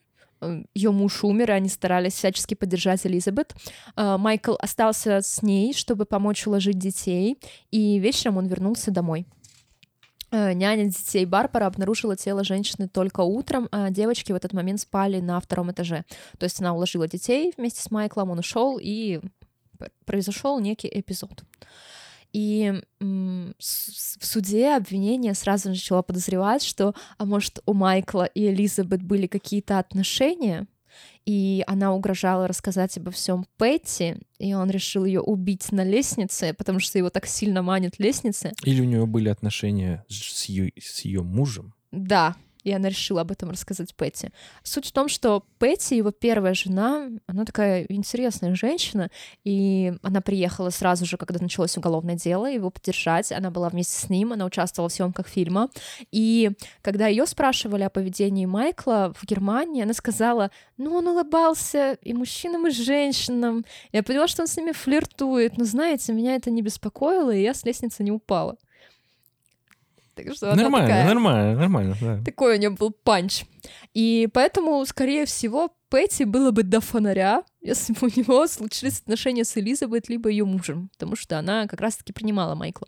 ее муж умер, и они старались всячески поддержать Элизабет. Майкл остался с ней, чтобы помочь уложить детей, и вечером он вернулся домой. Э, няня детей Барбара обнаружила тело женщины только утром, а девочки в этот момент спали на втором этаже. То есть она уложила детей вместе с Майклом, он ушел, и произошел некий эпизод. И в суде обвинение сразу начало подозревать, что, а может, у Майкла и Элизабет были какие-то отношения, и она угрожала рассказать обо всем Пэтти, и он решил ее убить на лестнице, потому что его так сильно манит лестницы. Или у нее были отношения с ее, с ее мужем? Да, и она решила об этом рассказать Пэтти. Суть в том, что Пэтти, его первая жена, она такая интересная женщина, и она приехала сразу же, когда началось уголовное дело, его поддержать. Она была вместе с ним, она участвовала в съемках фильма. И когда ее спрашивали о поведении Майкла в Германии, она сказала, ну, он улыбался и мужчинам, и женщинам. Я поняла, что он с ними флиртует, но, знаете, меня это не беспокоило, и я с лестницы не упала. Так что нормально, такая, нормально, нормально. Да. Такой у нее был панч. И поэтому, скорее всего, Пэтти было бы до фонаря, если бы у него случились отношения с Элизабет либо ее мужем, потому что она как раз-таки принимала Майкла.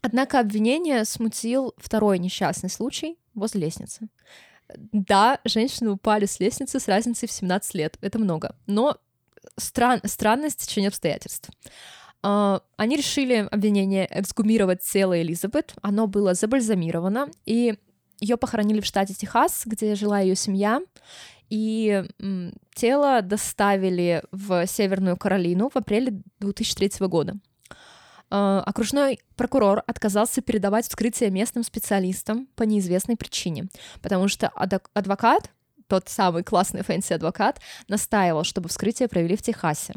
Однако обвинение смутил второй несчастный случай возле лестницы. Да, женщины упали с лестницы с разницей в 17 лет. Это много. Но стран... странное стечение обстоятельств. А, они решили обвинение эксгумировать тело Элизабет. Оно было забальзамировано, и ее похоронили в штате Техас, где жила ее семья. И тело доставили в Северную Каролину в апреле 2003 года. А, окружной прокурор отказался передавать вскрытие местным специалистам по неизвестной причине, потому что адвокат тот самый классный fancy-адвокат, настаивал, чтобы вскрытие провели в Техасе.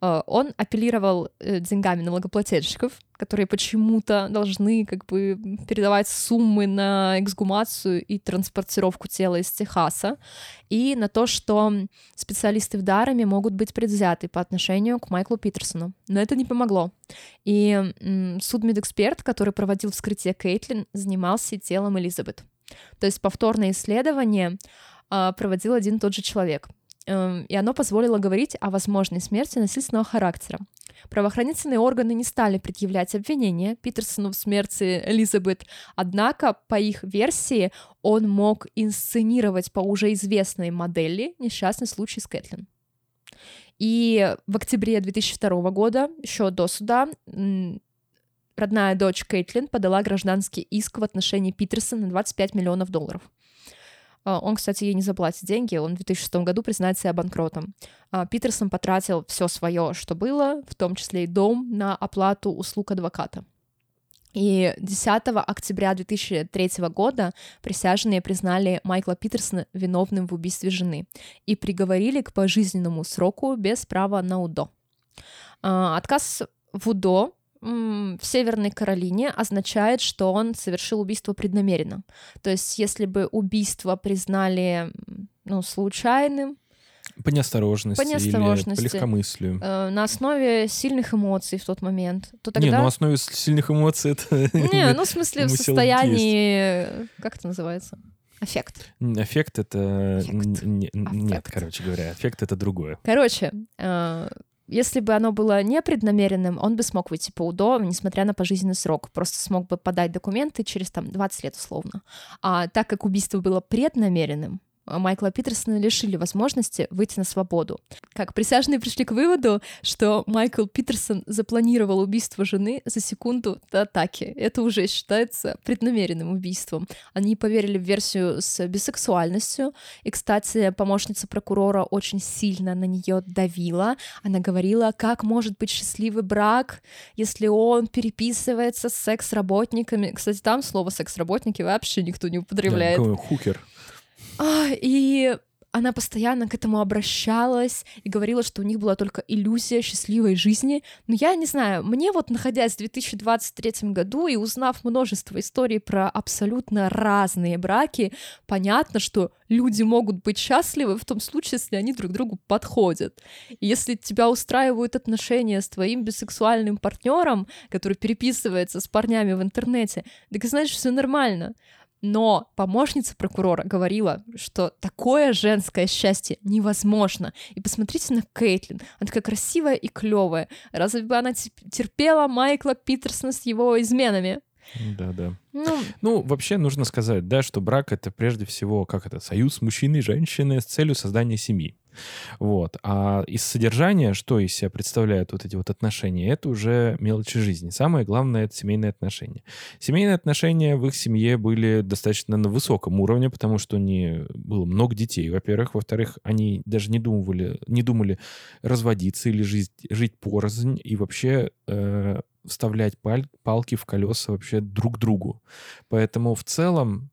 Э, он апеллировал э, деньгами налогоплательщиков, которые почему-то должны как бы передавать суммы на эксгумацию и транспортировку тела из Техаса, и на то, что специалисты в Дареме могут быть предвзяты по отношению к Майклу Питерсону. Но это не помогло. И судмедэксперт, который проводил вскрытие Кейтлин, занимался телом Элизабет. То есть повторное исследование проводил один и тот же человек. Эм, и оно позволило говорить о возможной смерти насильственного характера. Правоохранительные органы не стали предъявлять обвинения Питерсону в смерти Элизабет, однако, по их версии, он мог инсценировать по уже известной модели несчастный случай с Кэтлин. И в октябре 2002 года, еще до суда, родная дочь Кейтлин подала гражданский иск в отношении Питерсона на 25 миллионов долларов. А, он, кстати, ей не заплатит деньги, он в 2006 году признает себя банкротом. А, Питерсон потратил все свое, что было, в том числе и дом, на оплату услуг адвоката. И 10 октября 2003 года присяжные признали Майкла Питерсона виновным в убийстве жены и приговорили к пожизненному сроку без права на УДО. А, отказ в УДО в Северной Каролине означает, что он совершил убийство преднамеренно. То есть, если бы убийство признали ну, случайным, по неосторожности, по неосторожности или по легкомыслию. Э, на основе сильных эмоций в тот момент. То тогда... Не, ну на основе сильных эмоций это... Не, ну в смысле в состоянии... Как это называется? Аффект. Аффект это... Аффект. Нет, короче говоря, аффект это другое. Короче, э, если бы оно было непреднамеренным, он бы смог выйти по УДО, несмотря на пожизненный срок. Просто смог бы подать документы через там 20 лет условно. А так как убийство было преднамеренным, Майкла Питерсона лишили возможности выйти на свободу. Как присяжные пришли к выводу, что Майкл Питерсон запланировал убийство жены за секунду до атаки. Это уже считается преднамеренным убийством. Они поверили в версию с бисексуальностью. И, кстати, помощница прокурора очень сильно на нее давила. Она говорила, как может быть счастливый брак, если он переписывается с секс-работниками. Кстати, там слово секс-работники вообще никто не употребляет. Да, хукер. А, и она постоянно к этому обращалась и говорила, что у них была только иллюзия счастливой жизни. Но я не знаю, мне вот находясь в 2023 году и узнав множество историй про абсолютно разные браки, понятно, что люди могут быть счастливы в том случае, если они друг другу подходят. И если тебя устраивают отношения с твоим бисексуальным партнером, который переписывается с парнями в интернете, так значит, все нормально. Но помощница прокурора говорила, что такое женское счастье невозможно. И посмотрите на Кейтлин. Она такая красивая и клевая. Разве бы она терпела Майкла Питерсона с его изменами? Да, да. Ну, ну, вообще нужно сказать, да, что брак это прежде всего, как это, союз мужчины и женщины с целью создания семьи. Вот. А из содержания, что из себя представляют вот эти вот отношения, это уже мелочи жизни. Самое главное — это семейные отношения. Семейные отношения в их семье были достаточно на высоком уровне, потому что не было много детей, во-первых. Во-вторых, они даже не думали, не думали разводиться или жить, жить порознь и вообще э, вставлять паль, палки в колеса вообще друг другу. Поэтому в целом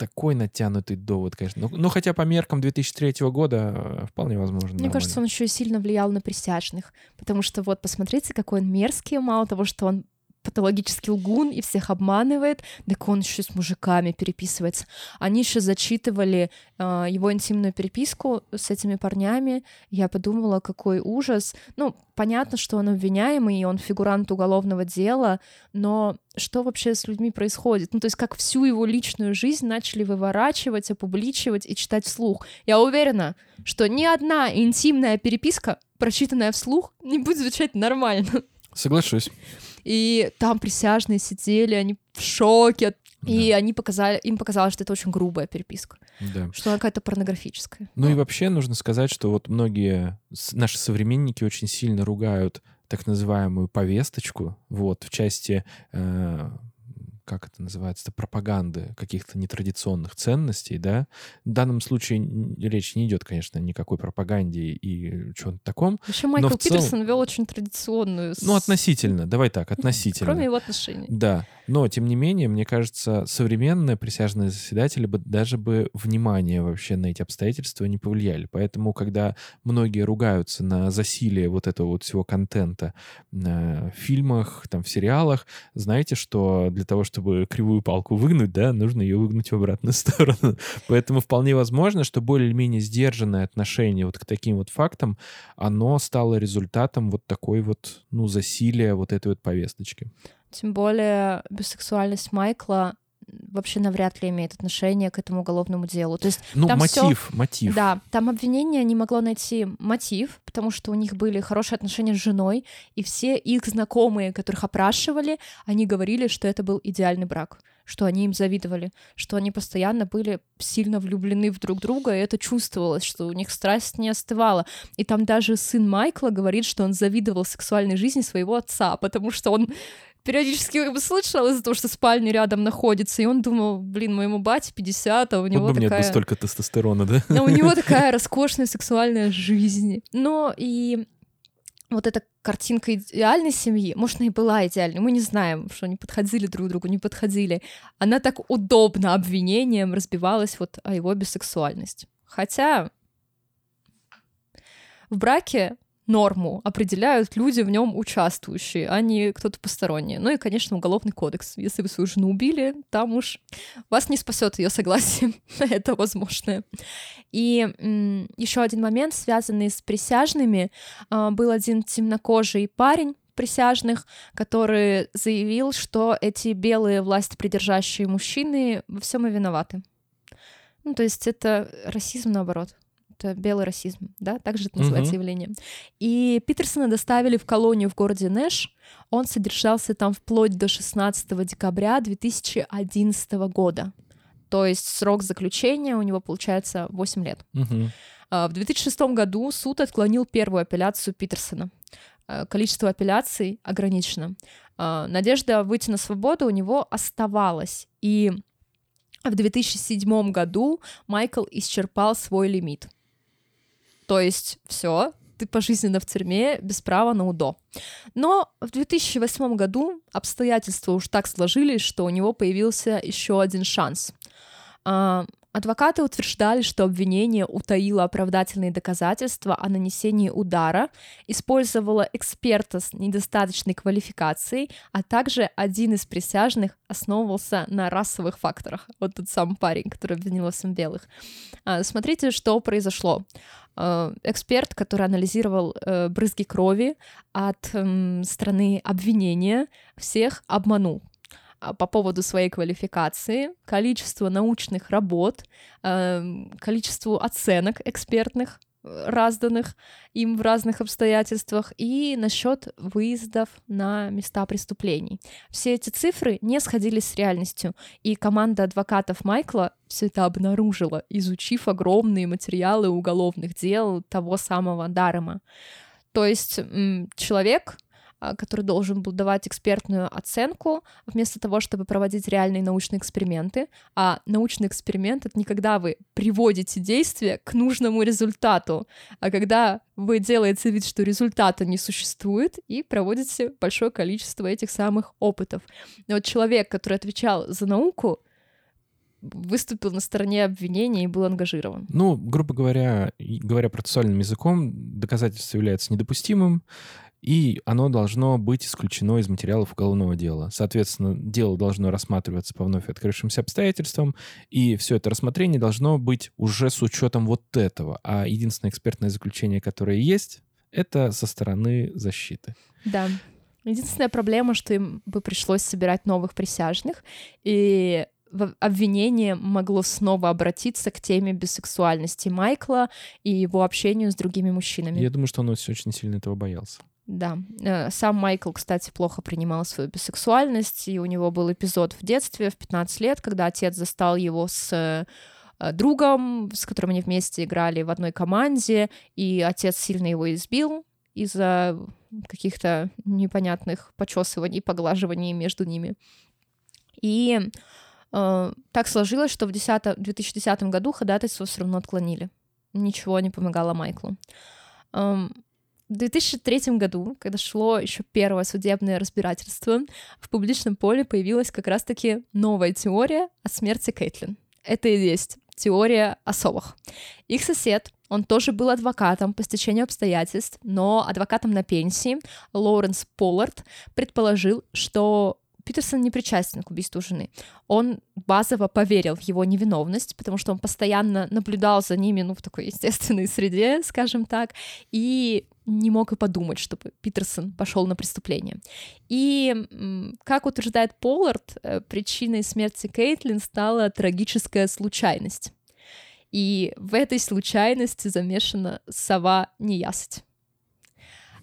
такой натянутый довод, конечно. Ну, ну хотя по меркам 2003 года э, вполне возможно. Мне нормально. кажется, он еще сильно влиял на присяжных, потому что вот посмотрите, какой он мерзкий, мало того, что он патологический лгун и всех обманывает, так он еще с мужиками переписывается. Они еще зачитывали э, его интимную переписку с этими парнями. Я подумала, какой ужас. Ну, понятно, что он обвиняемый, и он фигурант уголовного дела, но что вообще с людьми происходит? Ну, то есть как всю его личную жизнь начали выворачивать, опубличивать и читать вслух. Я уверена, что ни одна интимная переписка, прочитанная вслух, не будет звучать нормально. Соглашусь. И там присяжные сидели, они в шоке. Да. И они показали, им показалось, что это очень грубая переписка. Да. Что она какая-то порнографическая. Ну и вообще нужно сказать, что вот многие наши современники очень сильно ругают так называемую повесточку, вот, в части э, как это называется, пропаганды каких-то нетрадиционных ценностей, да. В данном случае речь не идет, конечно, ни никакой пропаганде и чего-то таком. Еще Майкл Питерсон целом... вел очень традиционную... Ну, относительно, давай так, относительно. Кроме его отношений. Да, но, тем не менее, мне кажется, современные присяжные заседатели бы даже бы внимание вообще на эти обстоятельства не повлияли. Поэтому, когда многие ругаются на засилие вот этого вот всего контента в фильмах, там, в сериалах, знаете, что для того, чтобы кривую палку выгнуть, да, нужно ее выгнуть в обратную сторону. Поэтому вполне возможно, что более-менее сдержанное отношение вот к таким вот фактам, оно стало результатом вот такой вот, ну, засилия вот этой вот повесточки. Тем более бисексуальность Майкла вообще навряд ли имеет отношение к этому уголовному делу. То есть ну, там мотив, всё... мотив. Да, там обвинение не могло найти мотив, потому что у них были хорошие отношения с женой, и все их знакомые, которых опрашивали, они говорили, что это был идеальный брак что они им завидовали, что они постоянно были сильно влюблены в друг друга, и это чувствовалось, что у них страсть не остывала. И там даже сын Майкла говорит, что он завидовал сексуальной жизни своего отца, потому что он периодически слышал из-за того, что спальня рядом находится, и он думал, блин, моему бате 50, а у него вот бы такая... нет столько тестостерона, да? Но у него такая роскошная сексуальная жизнь. Но и вот эта картинка идеальной семьи, может, она и была идеальной, мы не знаем, что они подходили друг другу, не подходили. Она так удобно обвинением разбивалась вот о его бисексуальности. Хотя в браке норму определяют люди в нем участвующие, а не кто-то посторонний. Ну и, конечно, уголовный кодекс. Если вы свою жену убили, там уж вас не спасет ее согласие это возможное. И еще один момент, связанный с присяжными, а, был один темнокожий парень, присяжных, который заявил, что эти белые власть придержащие мужчины во всем и виноваты. Ну, то есть это расизм наоборот это белый расизм, да, также это называется uh-huh. явление. И Питерсона доставили в колонию в городе Нэш. Он содержался там вплоть до 16 декабря 2011 года. То есть срок заключения у него получается 8 лет. А, В 2006 году суд отклонил первую апелляцию Питерсона. А, Количество апелляций ограничено. А, Надежда выйти на свободу у него оставалась. И в 2007 году Майкл исчерпал свой лимит. То есть все, ты пожизненно в тюрьме без права на УДО. Но в 2008 году обстоятельства уж так сложились, что у него появился еще один шанс. А, Адвокаты утверждали, что обвинение утаило оправдательные доказательства о нанесении удара, использовало эксперта с недостаточной квалификацией, а также один из присяжных основывался на расовых факторах. Вот тот самый парень, который обвинил всем белых. А, Смотрите, что произошло. Э, Эксперт, который анализировал э, брызги крови от м, страны обвинения, всех обманул а, по поводу своей квалификации, количество научных работ, эм, количеству оценок экспертных. э, разданных им в разных обстоятельствах и насчет выездов на места преступлений. Все эти цифры не сходились с реальностью, и команда адвокатов Майкла все это обнаружила, изучив огромные материалы уголовных дел того самого Дарема. То есть человек, который должен был давать экспертную оценку, вместо того, чтобы проводить реальные научные эксперименты. А научный эксперимент — это не когда вы приводите действие к нужному результату, а когда вы делаете вид, что результата не существует, и проводите большое количество этих самых опытов. И вот человек, который отвечал за науку, выступил на стороне обвинения и был ангажирован. Ну, грубо говоря, говоря процессуальным языком, доказательство является недопустимым, и оно должно быть исключено из материалов уголовного дела. Соответственно, дело должно рассматриваться по вновь открывшимся обстоятельствам, и все это рассмотрение должно быть уже с учетом вот этого. А единственное экспертное заключение, которое есть, это со стороны защиты. Да. Единственная проблема, что им бы пришлось собирать новых присяжных, и обвинение могло снова обратиться к теме бисексуальности Майкла и его общению с другими мужчинами. Я думаю, что он очень сильно этого боялся. Да. Э, Сам Майкл, кстати, плохо принимал свою бисексуальность, и у него был эпизод в детстве, в 15 лет, когда отец застал его с э, другом, с которым они вместе играли в одной команде, и отец сильно его избил из-за каких-то непонятных почесываний, поглаживаний между ними. И э, так сложилось, что в 10 2010 году ходатайство все равно отклонили. Ничего не помогало Майклу. Эм, в 2003 году, когда шло еще первое судебное разбирательство, в публичном поле появилась как раз-таки новая теория о смерти Кейтлин. Это и есть теория о совах. Их сосед, он тоже был адвокатом по стечению обстоятельств, но адвокатом на пенсии, Лоуренс Поллард, предположил, что Питерсон не причастен к убийству жены. Он базово поверил в его невиновность, потому что он постоянно наблюдал за ними, ну, в такой естественной среде, скажем так, и не мог и подумать, чтобы Питерсон пошел на преступление. И, как утверждает Поллард, э, причиной смерти Кейтлин стала трагическая случайность. И в этой случайности замешана сова неясыть.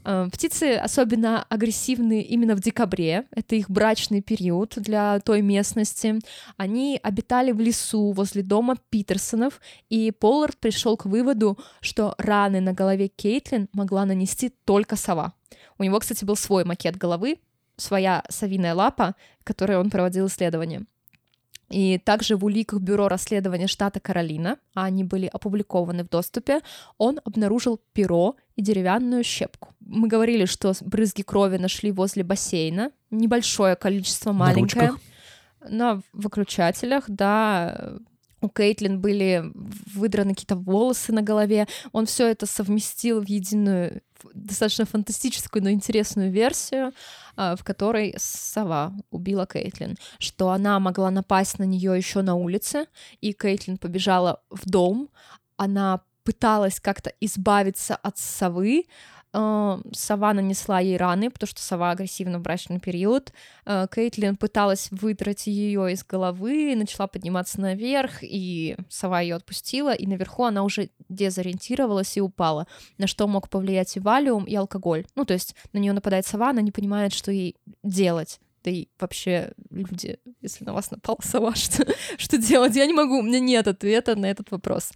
Э, Птицы особенно агрессивны именно в декабре, это их брачный период для той местности. Они обитали в лесу возле дома Питерсонов, и Поллард пришел к выводу, что раны на голове Кейтлин могла нанести только сова. У него, кстати, был свой макет головы, своя совиная лапа, которой он проводил исследования. И также в уликах Бюро расследования штата Каролина, а они были опубликованы в доступе, он обнаружил перо и деревянную щепку. Мы говорили, что брызги крови нашли возле бассейна, небольшое количество, На маленькое. ручках? На выключателях, да. У Кейтлин были выдраны какие-то волосы на голове. Он все это совместил в единую, достаточно фантастическую, но интересную версию, а, в которой сова убила Кейтлин, что она могла напасть на нее еще на улице, и Кейтлин побежала в дом. Она пыталась как-то избавиться от совы. Э, Сова нанесла ей раны, потому что сова агрессивна в брачный период. Э, Кейтлин пыталась выдрать ее из головы, начала подниматься наверх, и сова ее отпустила, и наверху она уже дезориентировалась и упала, на что мог повлиять и валиум, и алкоголь. Ну, то есть на нее нападает сова, она не понимает, что ей делать. Да и вообще, люди, если на вас напала сова, что, что делать? Я не могу, у меня нет ответа на этот вопрос.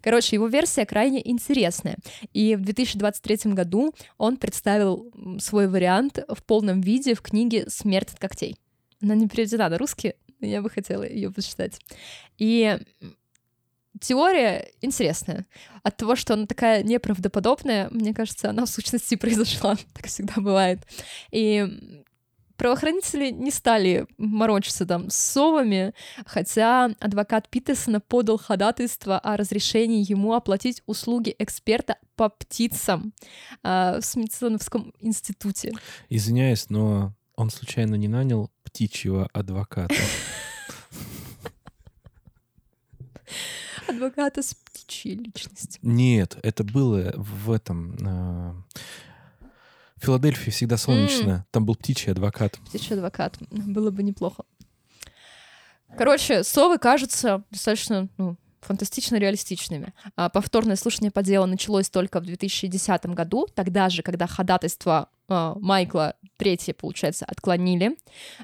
Короче, его версия крайне интересная. И в 2023 году он представил свой вариант в полном виде в книге «Смерть от когтей». Она не переведена на русский, но я бы хотела ее почитать. И теория интересная. От того, что она такая неправдоподобная, мне кажется, она в сущности произошла. Так всегда бывает. И правоохранители не стали морочиться там с совами, хотя адвокат Питерсона подал ходатайство о разрешении ему оплатить услуги эксперта по птицам э, в Смитсоновском институте. Извиняюсь, но он случайно не нанял птичьего адвоката? Адвоката с птичьей личностью. Нет, это было в этом... В Филадельфии всегда солнечно. Там был птичий адвокат. Птичий адвокат. Было бы неплохо. Короче, совы кажутся достаточно ну, фантастично реалистичными. А повторное слушание по делу началось только в 2010 году, тогда же, когда ходатайство э, Майкла третье, получается, отклонили.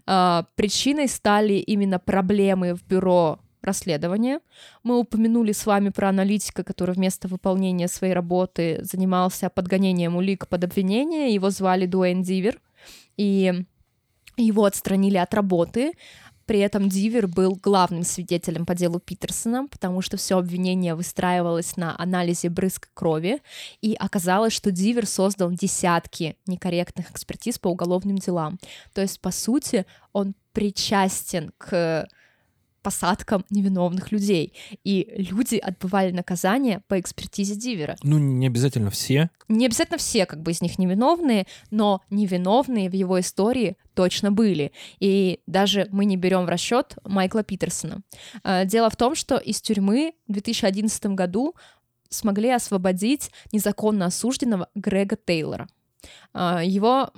Э, причиной стали именно проблемы в бюро расследования. Мы упомянули с вами про аналитика, который вместо выполнения своей работы занимался подгонением улик под обвинение. Его звали Дуэйн Дивер, и его отстранили от работы. При этом Дивер был главным свидетелем по делу Питерсона, потому что все обвинение выстраивалось на анализе брызг крови, и оказалось, что Дивер создал десятки некорректных экспертиз по уголовным делам. То есть, по сути, он причастен к посадкам невиновных людей. И люди отбывали наказание по экспертизе Дивера. Ну, не обязательно все. Не обязательно все, как бы из них невиновные, но невиновные в его истории точно были. И даже мы не берем в расчет Майкла Питерсона. А, дело в том, что из тюрьмы в 2011 году смогли освободить незаконно осужденного Грега Тейлора. А, его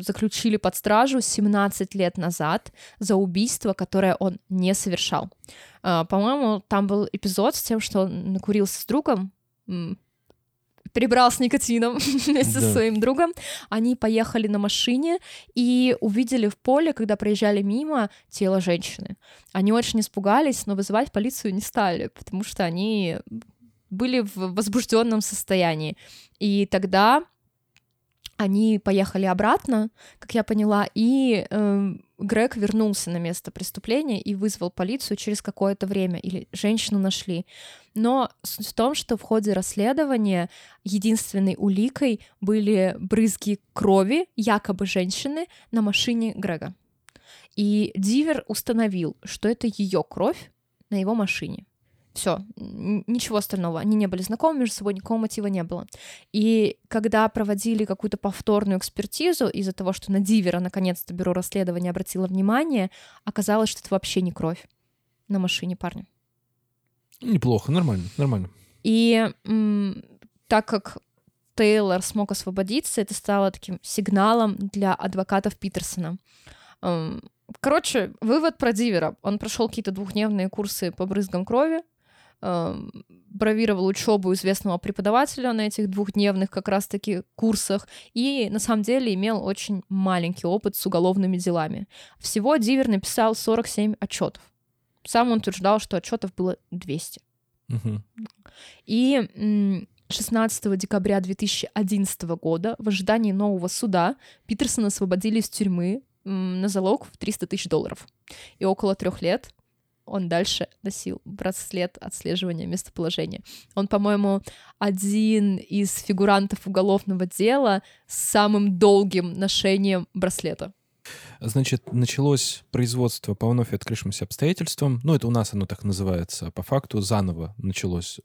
заключили под стражу 17 лет назад за убийство, которое он не совершал. А, по-моему, там был эпизод с тем, что он накурился с другом, перебрал с никотином вместе да. со своим другом. Они поехали на машине и увидели в поле, когда проезжали мимо, тело женщины. Они очень испугались, но вызывать полицию не стали, потому что они были в возбужденном состоянии. И тогда они поехали обратно, как я поняла, и э, Грег вернулся на место преступления и вызвал полицию через какое-то время, или женщину нашли. Но суть в том, что в ходе расследования единственной уликой были брызги крови якобы женщины на машине Грега. И Дивер установил, что это ее кровь на его машине. Все, ничего остального. Они не были знакомы между собой, никакого мотива не было. И когда проводили какую-то повторную экспертизу из-за того, что на Дивера наконец-то бюро расследования обратило внимание, оказалось, что это вообще не кровь на машине парня. Неплохо, нормально, нормально. И м- так как Тейлор смог освободиться, это стало таким сигналом для адвокатов Питерсона. Короче, вывод про Дивера. Он прошел какие-то двухдневные курсы по брызгам крови, бравировал учебу известного преподавателя на этих двухдневных как раз-таки курсах и на самом деле имел очень маленький опыт с уголовными делами. Всего Дивер написал 47 отчетов. Сам он утверждал, что отчетов было 200. Угу. И 16 декабря 2011 года в ожидании нового суда Питерсона освободили из тюрьмы на залог в 300 тысяч долларов. И около трех лет он дальше носил браслет отслеживания местоположения. Он, по-моему, один из фигурантов уголовного дела с самым долгим ношением браслета. Значит, началось производство по вновь открывшимся обстоятельствам. Ну, это у нас оно так называется. По факту заново началось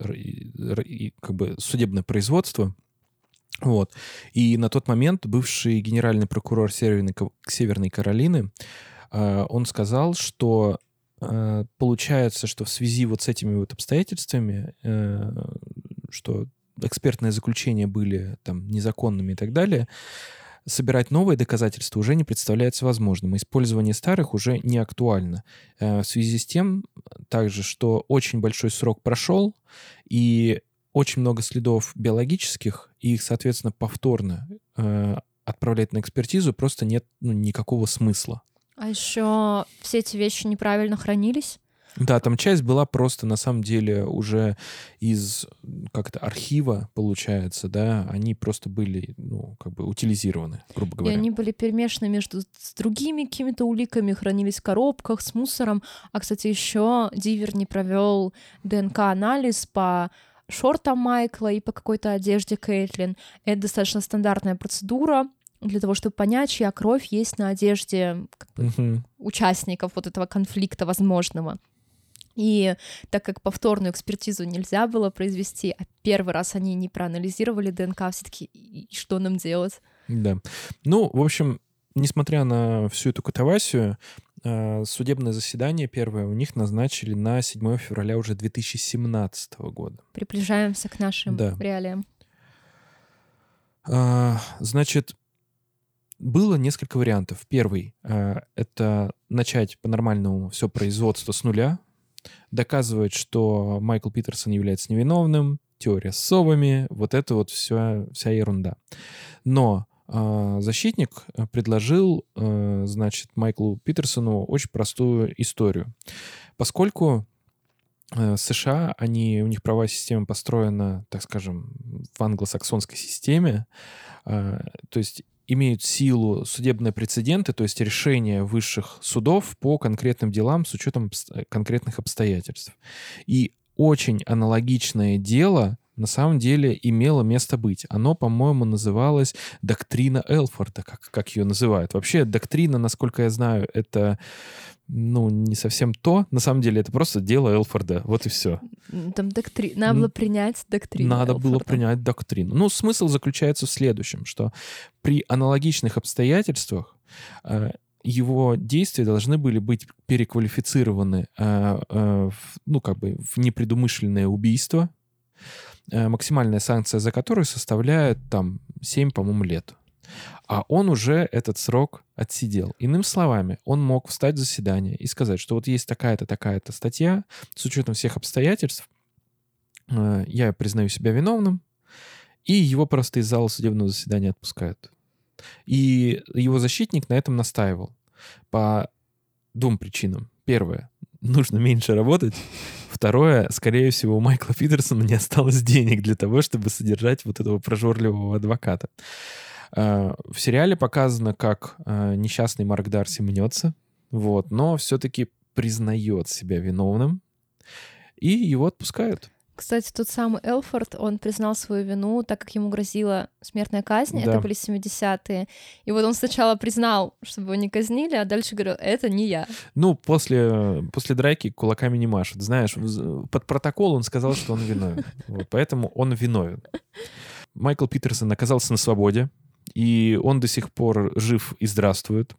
как бы судебное производство. Вот. И на тот момент бывший генеральный прокурор Северной, Северной Каролины, э, он сказал, что получается, что в связи вот с этими вот обстоятельствами, э, что экспертные заключения были там незаконными и так далее, собирать новые доказательства уже не представляется возможным. Использование старых уже не актуально. В связи с тем, также, что очень большой срок прошел, и очень много следов биологических, и их, соответственно, повторно э, отправлять на экспертизу просто нет ну, никакого смысла. А еще все эти вещи неправильно хранились. Да, там часть была просто на самом деле уже из как-то архива, получается, да, они просто были, ну, как бы утилизированы, грубо говоря. И они были перемешаны между с другими какими-то уликами, хранились в коробках с мусором. А, кстати, еще Дивер не провел ДНК-анализ по шортам Майкла и по какой-то одежде Кейтлин. Это достаточно стандартная процедура для того, чтобы понять, чья кровь есть на одежде как бы, Мгм. участников вот этого конфликта возможного. И так как повторную экспертизу нельзя было произвести, а первый раз они не проанализировали ДНК, все таки и что нам делать? Да. Ну, в общем, несмотря на всю эту катавасию, э, судебное заседание первое у них назначили на 7 февраля уже 2017 года. Приближаемся к нашим Да. реалиям. А, Значит, было несколько вариантов. Первый э, — это начать по-нормальному все производство с нуля, доказывать, что Майкл Питерсон является невиновным, теория с совами, вот это вот вся, вся ерунда. Но а, защитник э, предложил, э, значит, Майклу Питерсону очень простую историю. Поскольку э, США, они, у них правовая система построена, так скажем, в англосаксонской системе, э, то есть имеют силу судебные прецеденты, то есть решения высших судов по конкретным делам с учетом конкретных обстоятельств. И очень аналогичное дело на самом деле имело место быть. Оно, по-моему, называлось доктрина Элфорда, как, как ее называют. Вообще, доктрина, насколько я знаю, это ну, не совсем то. На самом деле, это просто дело Элфорда. Вот и все. Там доктри... Надо было принять доктрину. Надо было Элфорда. принять доктрину. Ну, смысл заключается в следующем, что при аналогичных обстоятельствах э, его действия должны были быть переквалифицированы э, э, в, ну, как бы в непредумышленное убийство, максимальная санкция за которое составляет там 7, по-моему, лет. А он уже этот срок отсидел. Иными словами, он мог встать в заседание и сказать, что вот есть такая-то, такая-то статья, с учетом всех обстоятельств, э, я признаю себя виновным, и его просто из зала судебного заседания отпускают. И его защитник на этом настаивал по двум причинам. Первое, нужно меньше работать. Второе, скорее всего, у Майкла Питерсона не осталось денег для того, чтобы содержать вот этого прожорливого адвоката. Э, В сериале показано, как э, несчастный Марк Дарси мнется, вот, но все-таки признает себя виновным, и его отпускают. Кстати, тот самый Элфорд, он признал свою вину, так как ему грозила смертная казнь, Да. это были 70-е. И вот он сначала признал, чтобы его не казнили, а дальше говорил, это не я. Ну, после, после драки кулаками не машут. Знаешь, под протокол он сказал, что он виновен. Вот, поэтому он виновен. Майкл Питерсон оказался на свободе, и он до сих пор жив и здравствует.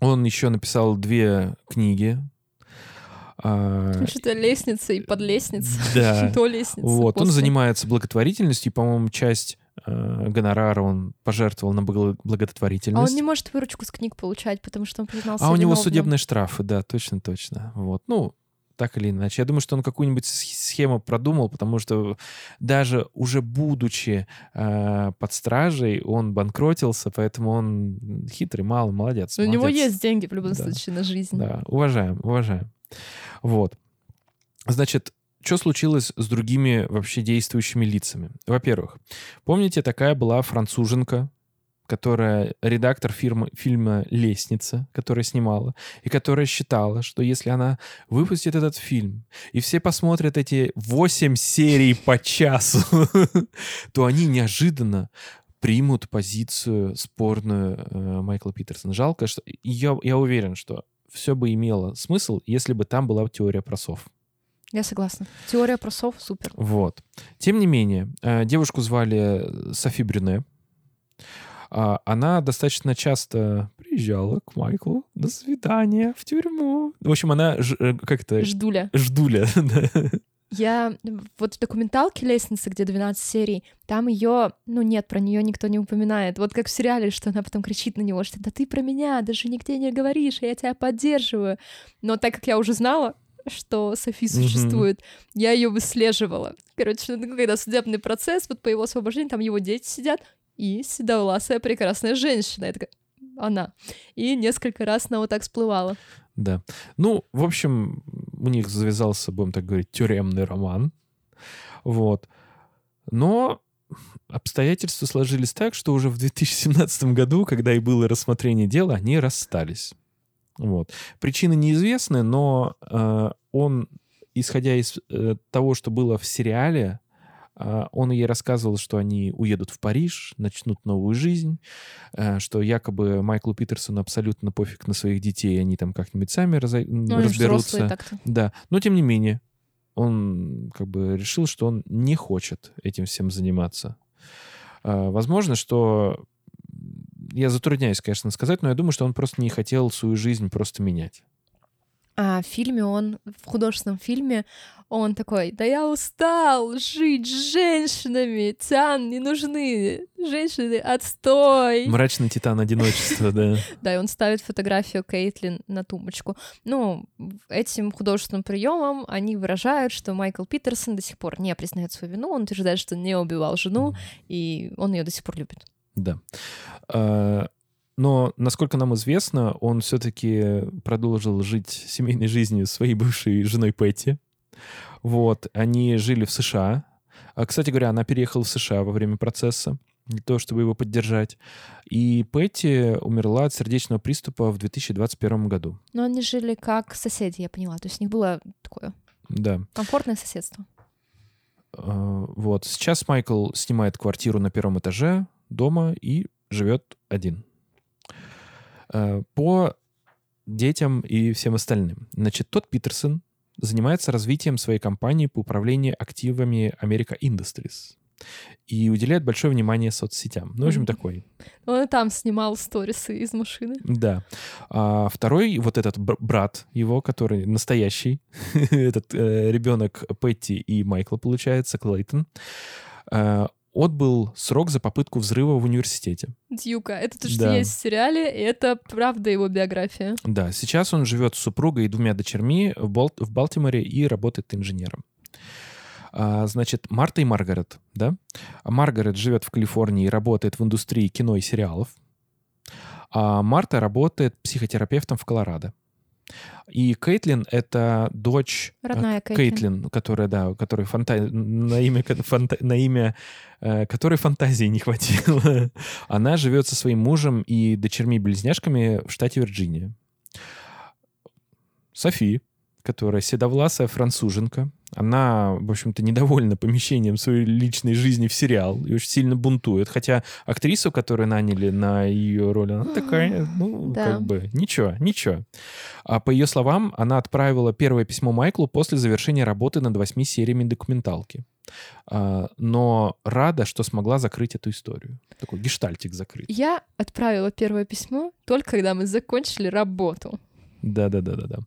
Он еще написал две книги. А, Что-то лестница и подлестница. Да. До лестницы. Вот, он занимается благотворительностью, по-моему, часть э, гонорара он пожертвовал на благо- А благотворительность. он не может выручку с книг получать, потому что он признался А у него виновным. судебные штрафы, да, точно, точно. Вот, ну, так или иначе. Я думаю, что он какую-нибудь схему продумал, потому что даже уже будучи э, под стражей, он банкротился, поэтому он хитрый, малый, молодец. У него молодец. есть деньги в любом Да. случае на жизнь. Да, уважаем, уважаем. Вот. Значит, что случилось с другими вообще действующими лицами? Во-первых, помните, такая была француженка, которая редактор фирмы, фильма «Лестница», которая снимала, и которая считала, что если она выпустит этот фильм, и все посмотрят эти 8 серий по часу, то они неожиданно примут позицию спорную э, Майкла Питерсона. Жалко, что... Я, я уверен, что все бы имело смысл, если бы там была теория про сов. Я согласна. Теория про сов супер. Вот. Тем не менее, э, девушку звали Софи Брюне. А, Она достаточно часто приезжала к Майклу на свидание в тюрьму. В общем, она ж- э, как это Ждуля. ждуля. да. Я вот в документалке «Лестница», где 12 серий, там ее, ну нет, про нее никто не упоминает. Вот как в сериале, что она потом кричит на него, что да ты про меня даже нигде не говоришь, я тебя поддерживаю. Но так как я уже знала, что Софи существует, я ее выслеживала. Короче, ну, когда судебный процесс, вот по его освобождению, там его дети сидят, и седовласая прекрасная женщина. Я такая, она. И несколько раз она вот так всплывала. Да. Ну, в общем, у них завязался, будем так говорить, тюремный роман. Вот. Но обстоятельства сложились так, что уже в 2017 году, когда и было рассмотрение дела, они расстались. Вот. Причины неизвестны, но э, он, исходя из э, того, что было в сериале, он ей рассказывал, что они уедут в Париж, начнут новую жизнь, э, что якобы Майклу Питерсону абсолютно пофиг на своих детей, они там как-нибудь сами разо- Ну, разберутся. Да, но тем не менее, он как бы решил, что он не хочет этим всем заниматься. А, Возможно, что я затрудняюсь, конечно, сказать, но я думаю, что он просто не хотел свою жизнь просто менять. А в фильме он, в художественном фильме, он такой, да я устал жить с женщинами, Тян, не нужны женщины, отстой. Мрачный титан одиночества, да. Да, и он ставит фотографию Кейтлин на тумбочку. Ну, этим художественным приемом они выражают, что Майкл Питерсон до сих пор не признает свою вину, он утверждает, что не убивал жену, и он ее до сих пор любит. Да. Но, насколько нам известно, он все-таки продолжил жить семейной жизнью своей бывшей женой Петти. Вот, они жили в США. А, Кстати говоря, она переехала в США во время процесса для того, чтобы его поддержать. И Петти умерла от сердечного приступа в 2021 году. Но они жили как соседи, я поняла. То есть у них было такое Да. комфортное соседство. А, Вот. Сейчас Майкл снимает квартиру на первом этаже дома и живет один. А, По детям и всем остальным. Значит, тот Питерсон занимается развитием своей компании по управлению активами America Industries и уделяет большое внимание соцсетям. Ну, в общем, Мгм. такой. Он и там снимал сторисы из машины. Да. А второй, вот этот бр- брат его, который настоящий, этот э, ребенок Петти и Майкла, получается, Клейтон, э, отбыл срок за попытку взрыва в университете. Дьюка. Это то, что Да. есть в сериале, и это правда его биография. Да, сейчас он живет с супругой и двумя дочерьми в, Бол- в Балтиморе и работает инженером. А, значит, Марта и Маргарет, да? Маргарет живет в Калифорнии и работает в индустрии кино и сериалов. А Марта работает психотерапевтом в Колорадо. И Кейтлин — это дочь э, Родная Кейтлин. Кейтлин, которая, да, которой фанта... на имя, фанта- на имя э, которой фантазии не хватило. Она живет со своим мужем и дочерьми-близняшками в штате Вирджиния. Софи, которая седовласая француженка, она, в общем-то, недовольна помещением своей личной жизни в сериал и очень сильно бунтует. Хотя актрису, которую наняли на ее роль, она такая, ну, Да. как бы, ничего, ничего. А по ее словам, она отправила первое письмо Майклу после завершения работы над восьми сериями документалки. А, но рада, что смогла закрыть эту историю. Такой гештальтик закрыть. Я отправила первое письмо только когда мы закончили работу. Да-да-да-да-да.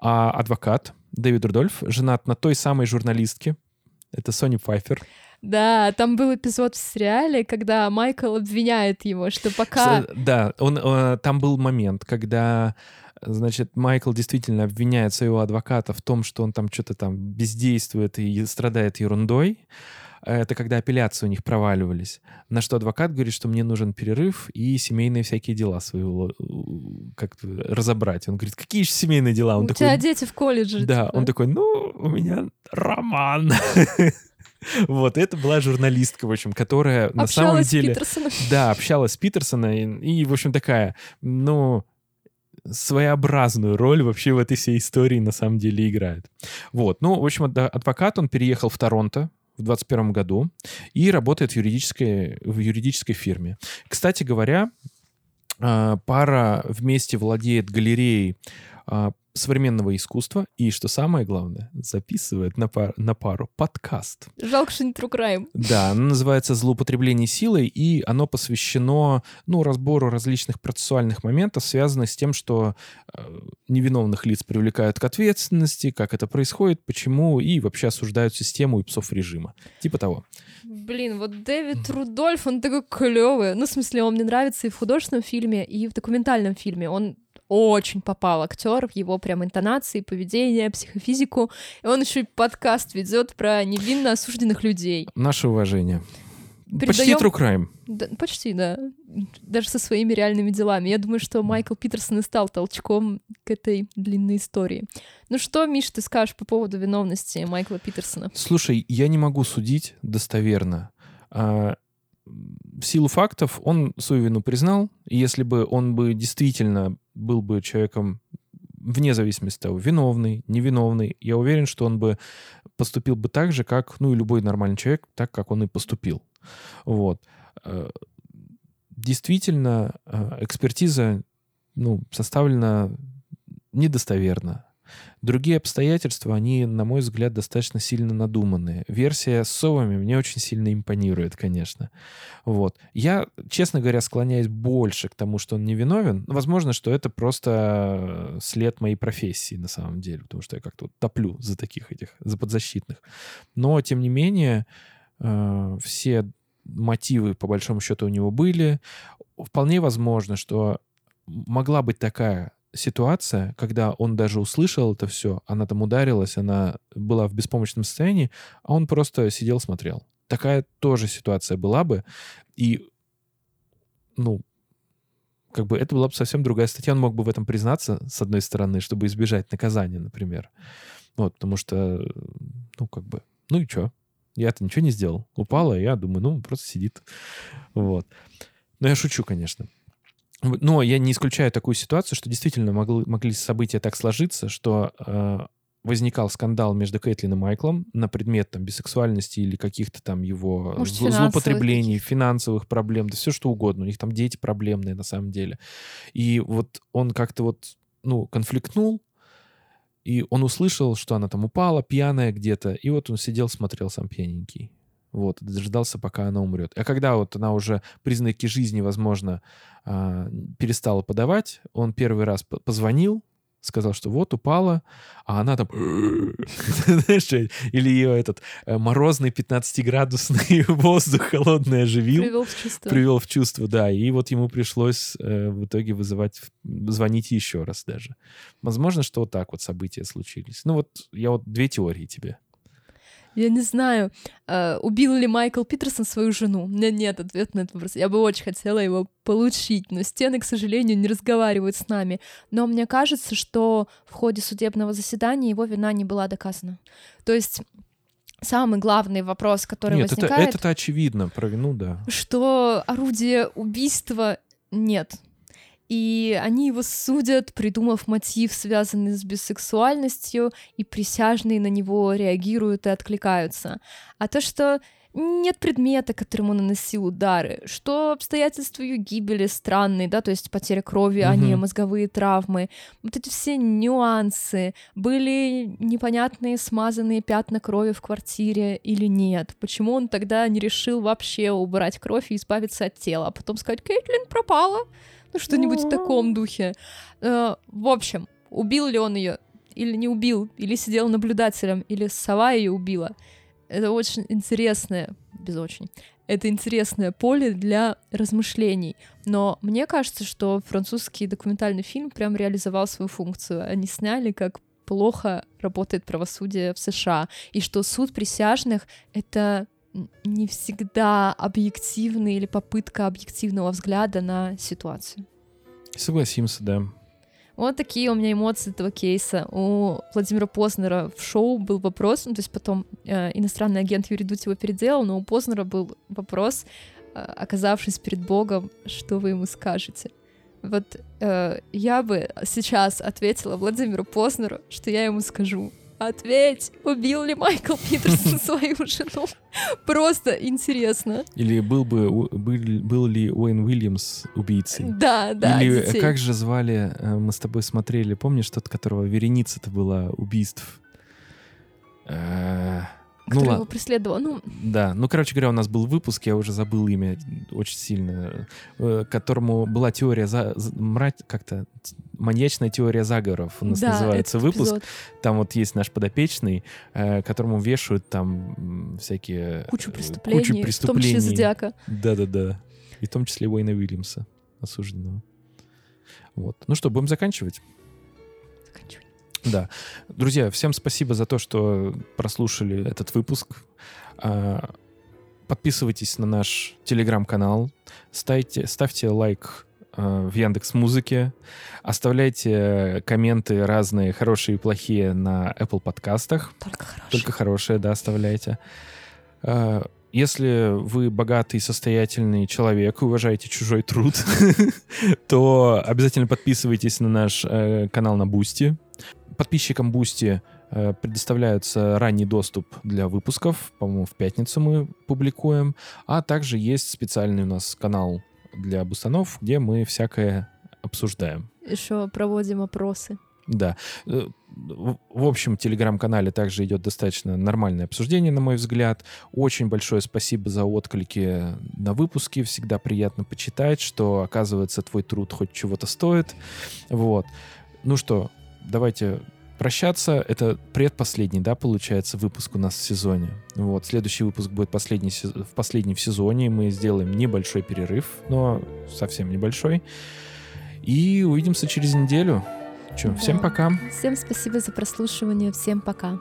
А адвокат Дэвид Рудольф женат на той самой журналистке. Это Сони Пфайфер. Да, там был эпизод в сериале, когда Майкл обвиняет его, что пока... Да, он, э, там был момент, когда, значит, Майкл действительно обвиняет своего адвоката в том, что он там что-то там бездействует и страдает ерундой. Это когда апелляции у них проваливались. На что адвокат говорит, что мне нужен перерыв и семейные всякие дела своего как-то разобрать. Он говорит, какие же семейные дела? Он У такой, тебя дети в колледже. Да, типа. он такой, ну, у меня роман. Вот, это была журналистка, в общем, которая на самом деле... Да, общалась с Питерсоном, и, и, в общем, такая, ну, своеобразную роль вообще в этой всей истории на самом деле играет. Вот, ну, в общем, ад- адвокат, он переехал в Торонто в 21 году и работает в юридической, в юридической фирме. Кстати говоря, а, пара вместе владеет галереей а, современного искусства и, что самое главное, записывает на, пар- на пару подкаст. Жалко, что не True Crime. Да, оно называется «Злоупотребление силой», и оно посвящено ну, разбору различных процессуальных моментов, связанных с тем, что э, невиновных лиц привлекают к ответственности, как это происходит, почему, и вообще осуждают систему и псов режима. Типа того. Блин, вот Дэвид Рудольф, он такой клевый. Ну, в смысле, он мне нравится и в художественном фильме, и в документальном фильме. Он очень попал актер в его прям интонации, поведение, психофизику. И он еще и подкаст ведет про невинно осужденных людей. Наше уважение. Почти передаем- true crime. Да, почти, да. Даже со своими реальными делами. Я думаю, что Майкл Питерсон и стал толчком к этой длинной истории. Ну что, Миш, ты скажешь по поводу виновности Майкла Питерсона? Слушай, я не могу судить достоверно. А, в силу фактов он свою вину признал. И если бы он бы действительно был бы человеком вне зависимости от того, виновный, невиновный, я уверен, что он бы поступил бы так же, как, ну, и любой нормальный человек, так, как он и поступил. Вот. Э, Действительно, э, экспертиза, ну, составлена недостоверно. Другие обстоятельства, они, на мой взгляд, достаточно сильно надуманные. Версия с совами мне очень сильно импонирует, конечно. Вот. Я, честно говоря, склоняюсь больше к тому, что он невиновен. Возможно, что это просто след моей профессии на самом деле, потому что я как-то вот топлю за таких этих, за подзащитных. Но, тем не менее, э, все мотивы, по большому счету, у него были. Вполне возможно, что могла быть такая ситуация, когда он даже услышал это все, она там ударилась, она была в беспомощном состоянии, а он просто сидел, смотрел. Такая тоже ситуация была бы. И, ну, как бы это была бы совсем другая статья. Он мог бы в этом признаться, с одной стороны, чтобы избежать наказания, например. Вот, потому что, ну, как бы, ну и что? Я-то ничего не сделал. Упала, я думаю, ну, просто сидит. Вот. Но я шучу, конечно. Но я не исключаю такую ситуацию, что действительно могли, могли события так сложиться, что э, возникал скандал между Кэтлин и Майклом на предмет там бисексуальности или каких-то там его Может, финансовых злоупотреблений, каких-то. финансовых проблем, да все что угодно. У них там дети проблемные на самом деле. И вот он как-то вот, ну, конфликтнул, и он услышал, что она там упала, пьяная где-то, и вот он сидел, смотрел сам пьяненький. Вот, дождался, пока она умрет. А когда вот она уже признаки жизни, возможно, а, перестала подавать, он первый раз по- позвонил, сказал, что вот упала, а она там... Знаешь, или ее этот э, морозный 15-градусный воздух холодный оживил Привел в чувство. привел в чувство, да, и вот ему пришлось э, в итоге вызывать, звонить еще раз даже. Возможно, что вот так вот события случились. Ну вот я вот две теории тебе. Я не знаю, э, убил ли Майкл Питерсон свою жену. У меня нет ответа на этот вопрос. Я бы очень хотела его получить, но стены, к сожалению, не разговаривают с нами. Но мне кажется, что в ходе судебного заседания его вина не была доказана. То есть самый главный вопрос, который Нет, это, возникает, это очевидно, про вину, да. что орудия убийства нет. И они его судят, придумав мотив, связанный с бисексуальностью, и присяжные на него реагируют и откликаются. А то, что нет предмета, которому он наносил удары, что обстоятельства ее гибели странные, да, то есть потеря крови, а не мозговые травмы, вот эти все нюансы, были непонятные смазанные пятна крови в квартире или нет, почему он тогда не решил вообще убрать кровь и избавиться от тела, а потом сказать, Кейтлин пропала, ну что-нибудь в таком духе. Э, В общем, убил ли он ее или не убил, или сидел наблюдателем, или сова ее убила. Это очень интересное, без очень, это интересное поле для размышлений. Но мне кажется, что французский документальный фильм прям реализовал свою функцию. Они сняли, как плохо работает правосудие в США, и что суд присяжных — это не всегда объективный или попытка объективного взгляда на ситуацию. Согласимся, да. Вот такие у меня эмоции этого кейса. У Владимира Познера в шоу был вопрос, ну, то есть потом э, иностранный агент Юрий Дудь его переделал, но у Познера был вопрос, э, оказавшись перед Богом, что вы ему скажете. Вот э, я бы сейчас ответила Владимиру Познеру, что я ему скажу. Ответь, убил ли Майкл Питерсон свою жену? Просто интересно. Или был бы был, был ли Уэйн Уильямс убийцей? Да, да, Или детей. как же звали, э, мы с тобой смотрели, помнишь тот, которого вереница-то была убийств? Э, Ну который его преследовал. Ну, да. Ну, короче говоря, у нас был выпуск, я уже забыл имя очень сильно, э, которому была теория, за, мрать, как-то маньячная теория заговоров у нас да, называется выпуск. эпизод. Там вот есть наш подопечный, э, которому вешают там всякие... Кучу э, преступлений, кучу в том числе преступлений. Зодиака. Да-да-да. И в том числе Уэйна Уильямса, осужденного. Вот. Ну что, будем заканчивать? Заканчивай. Да. Друзья, всем спасибо за то, что прослушали этот выпуск. А, подписывайтесь на наш телеграм-канал, ставьте, ставьте лайк в Яндекс Музыке, оставляйте комменты разные, хорошие и плохие на Apple подкастах. Только хорошие. Только хорошие, да, оставляйте. Э, если вы богатый, состоятельный человек и уважаете чужой труд, то обязательно подписывайтесь на наш э, канал на Boosty. Подписчикам Boosty э, предоставляется ранний доступ для выпусков. По-моему, в пятницу мы публикуем. А также есть специальный у нас канал для бустанов, где мы всякое обсуждаем. Еще проводим опросы. Да. Э, в общем, в телеграм-канале также идет достаточно нормальное обсуждение, на мой взгляд. Очень большое спасибо за отклики на выпуски. Всегда приятно почитать, что, оказывается, твой труд хоть чего-то стоит. Вот. Ну что, давайте прощаться. Это предпоследний, да, получается, выпуск у нас в сезоне. Вот, следующий выпуск будет последний, в последний в сезоне. Мы сделаем небольшой перерыв, но совсем небольшой. И увидимся через неделю. Че, да. всем пока. Всем спасибо за прослушивание. Всем пока.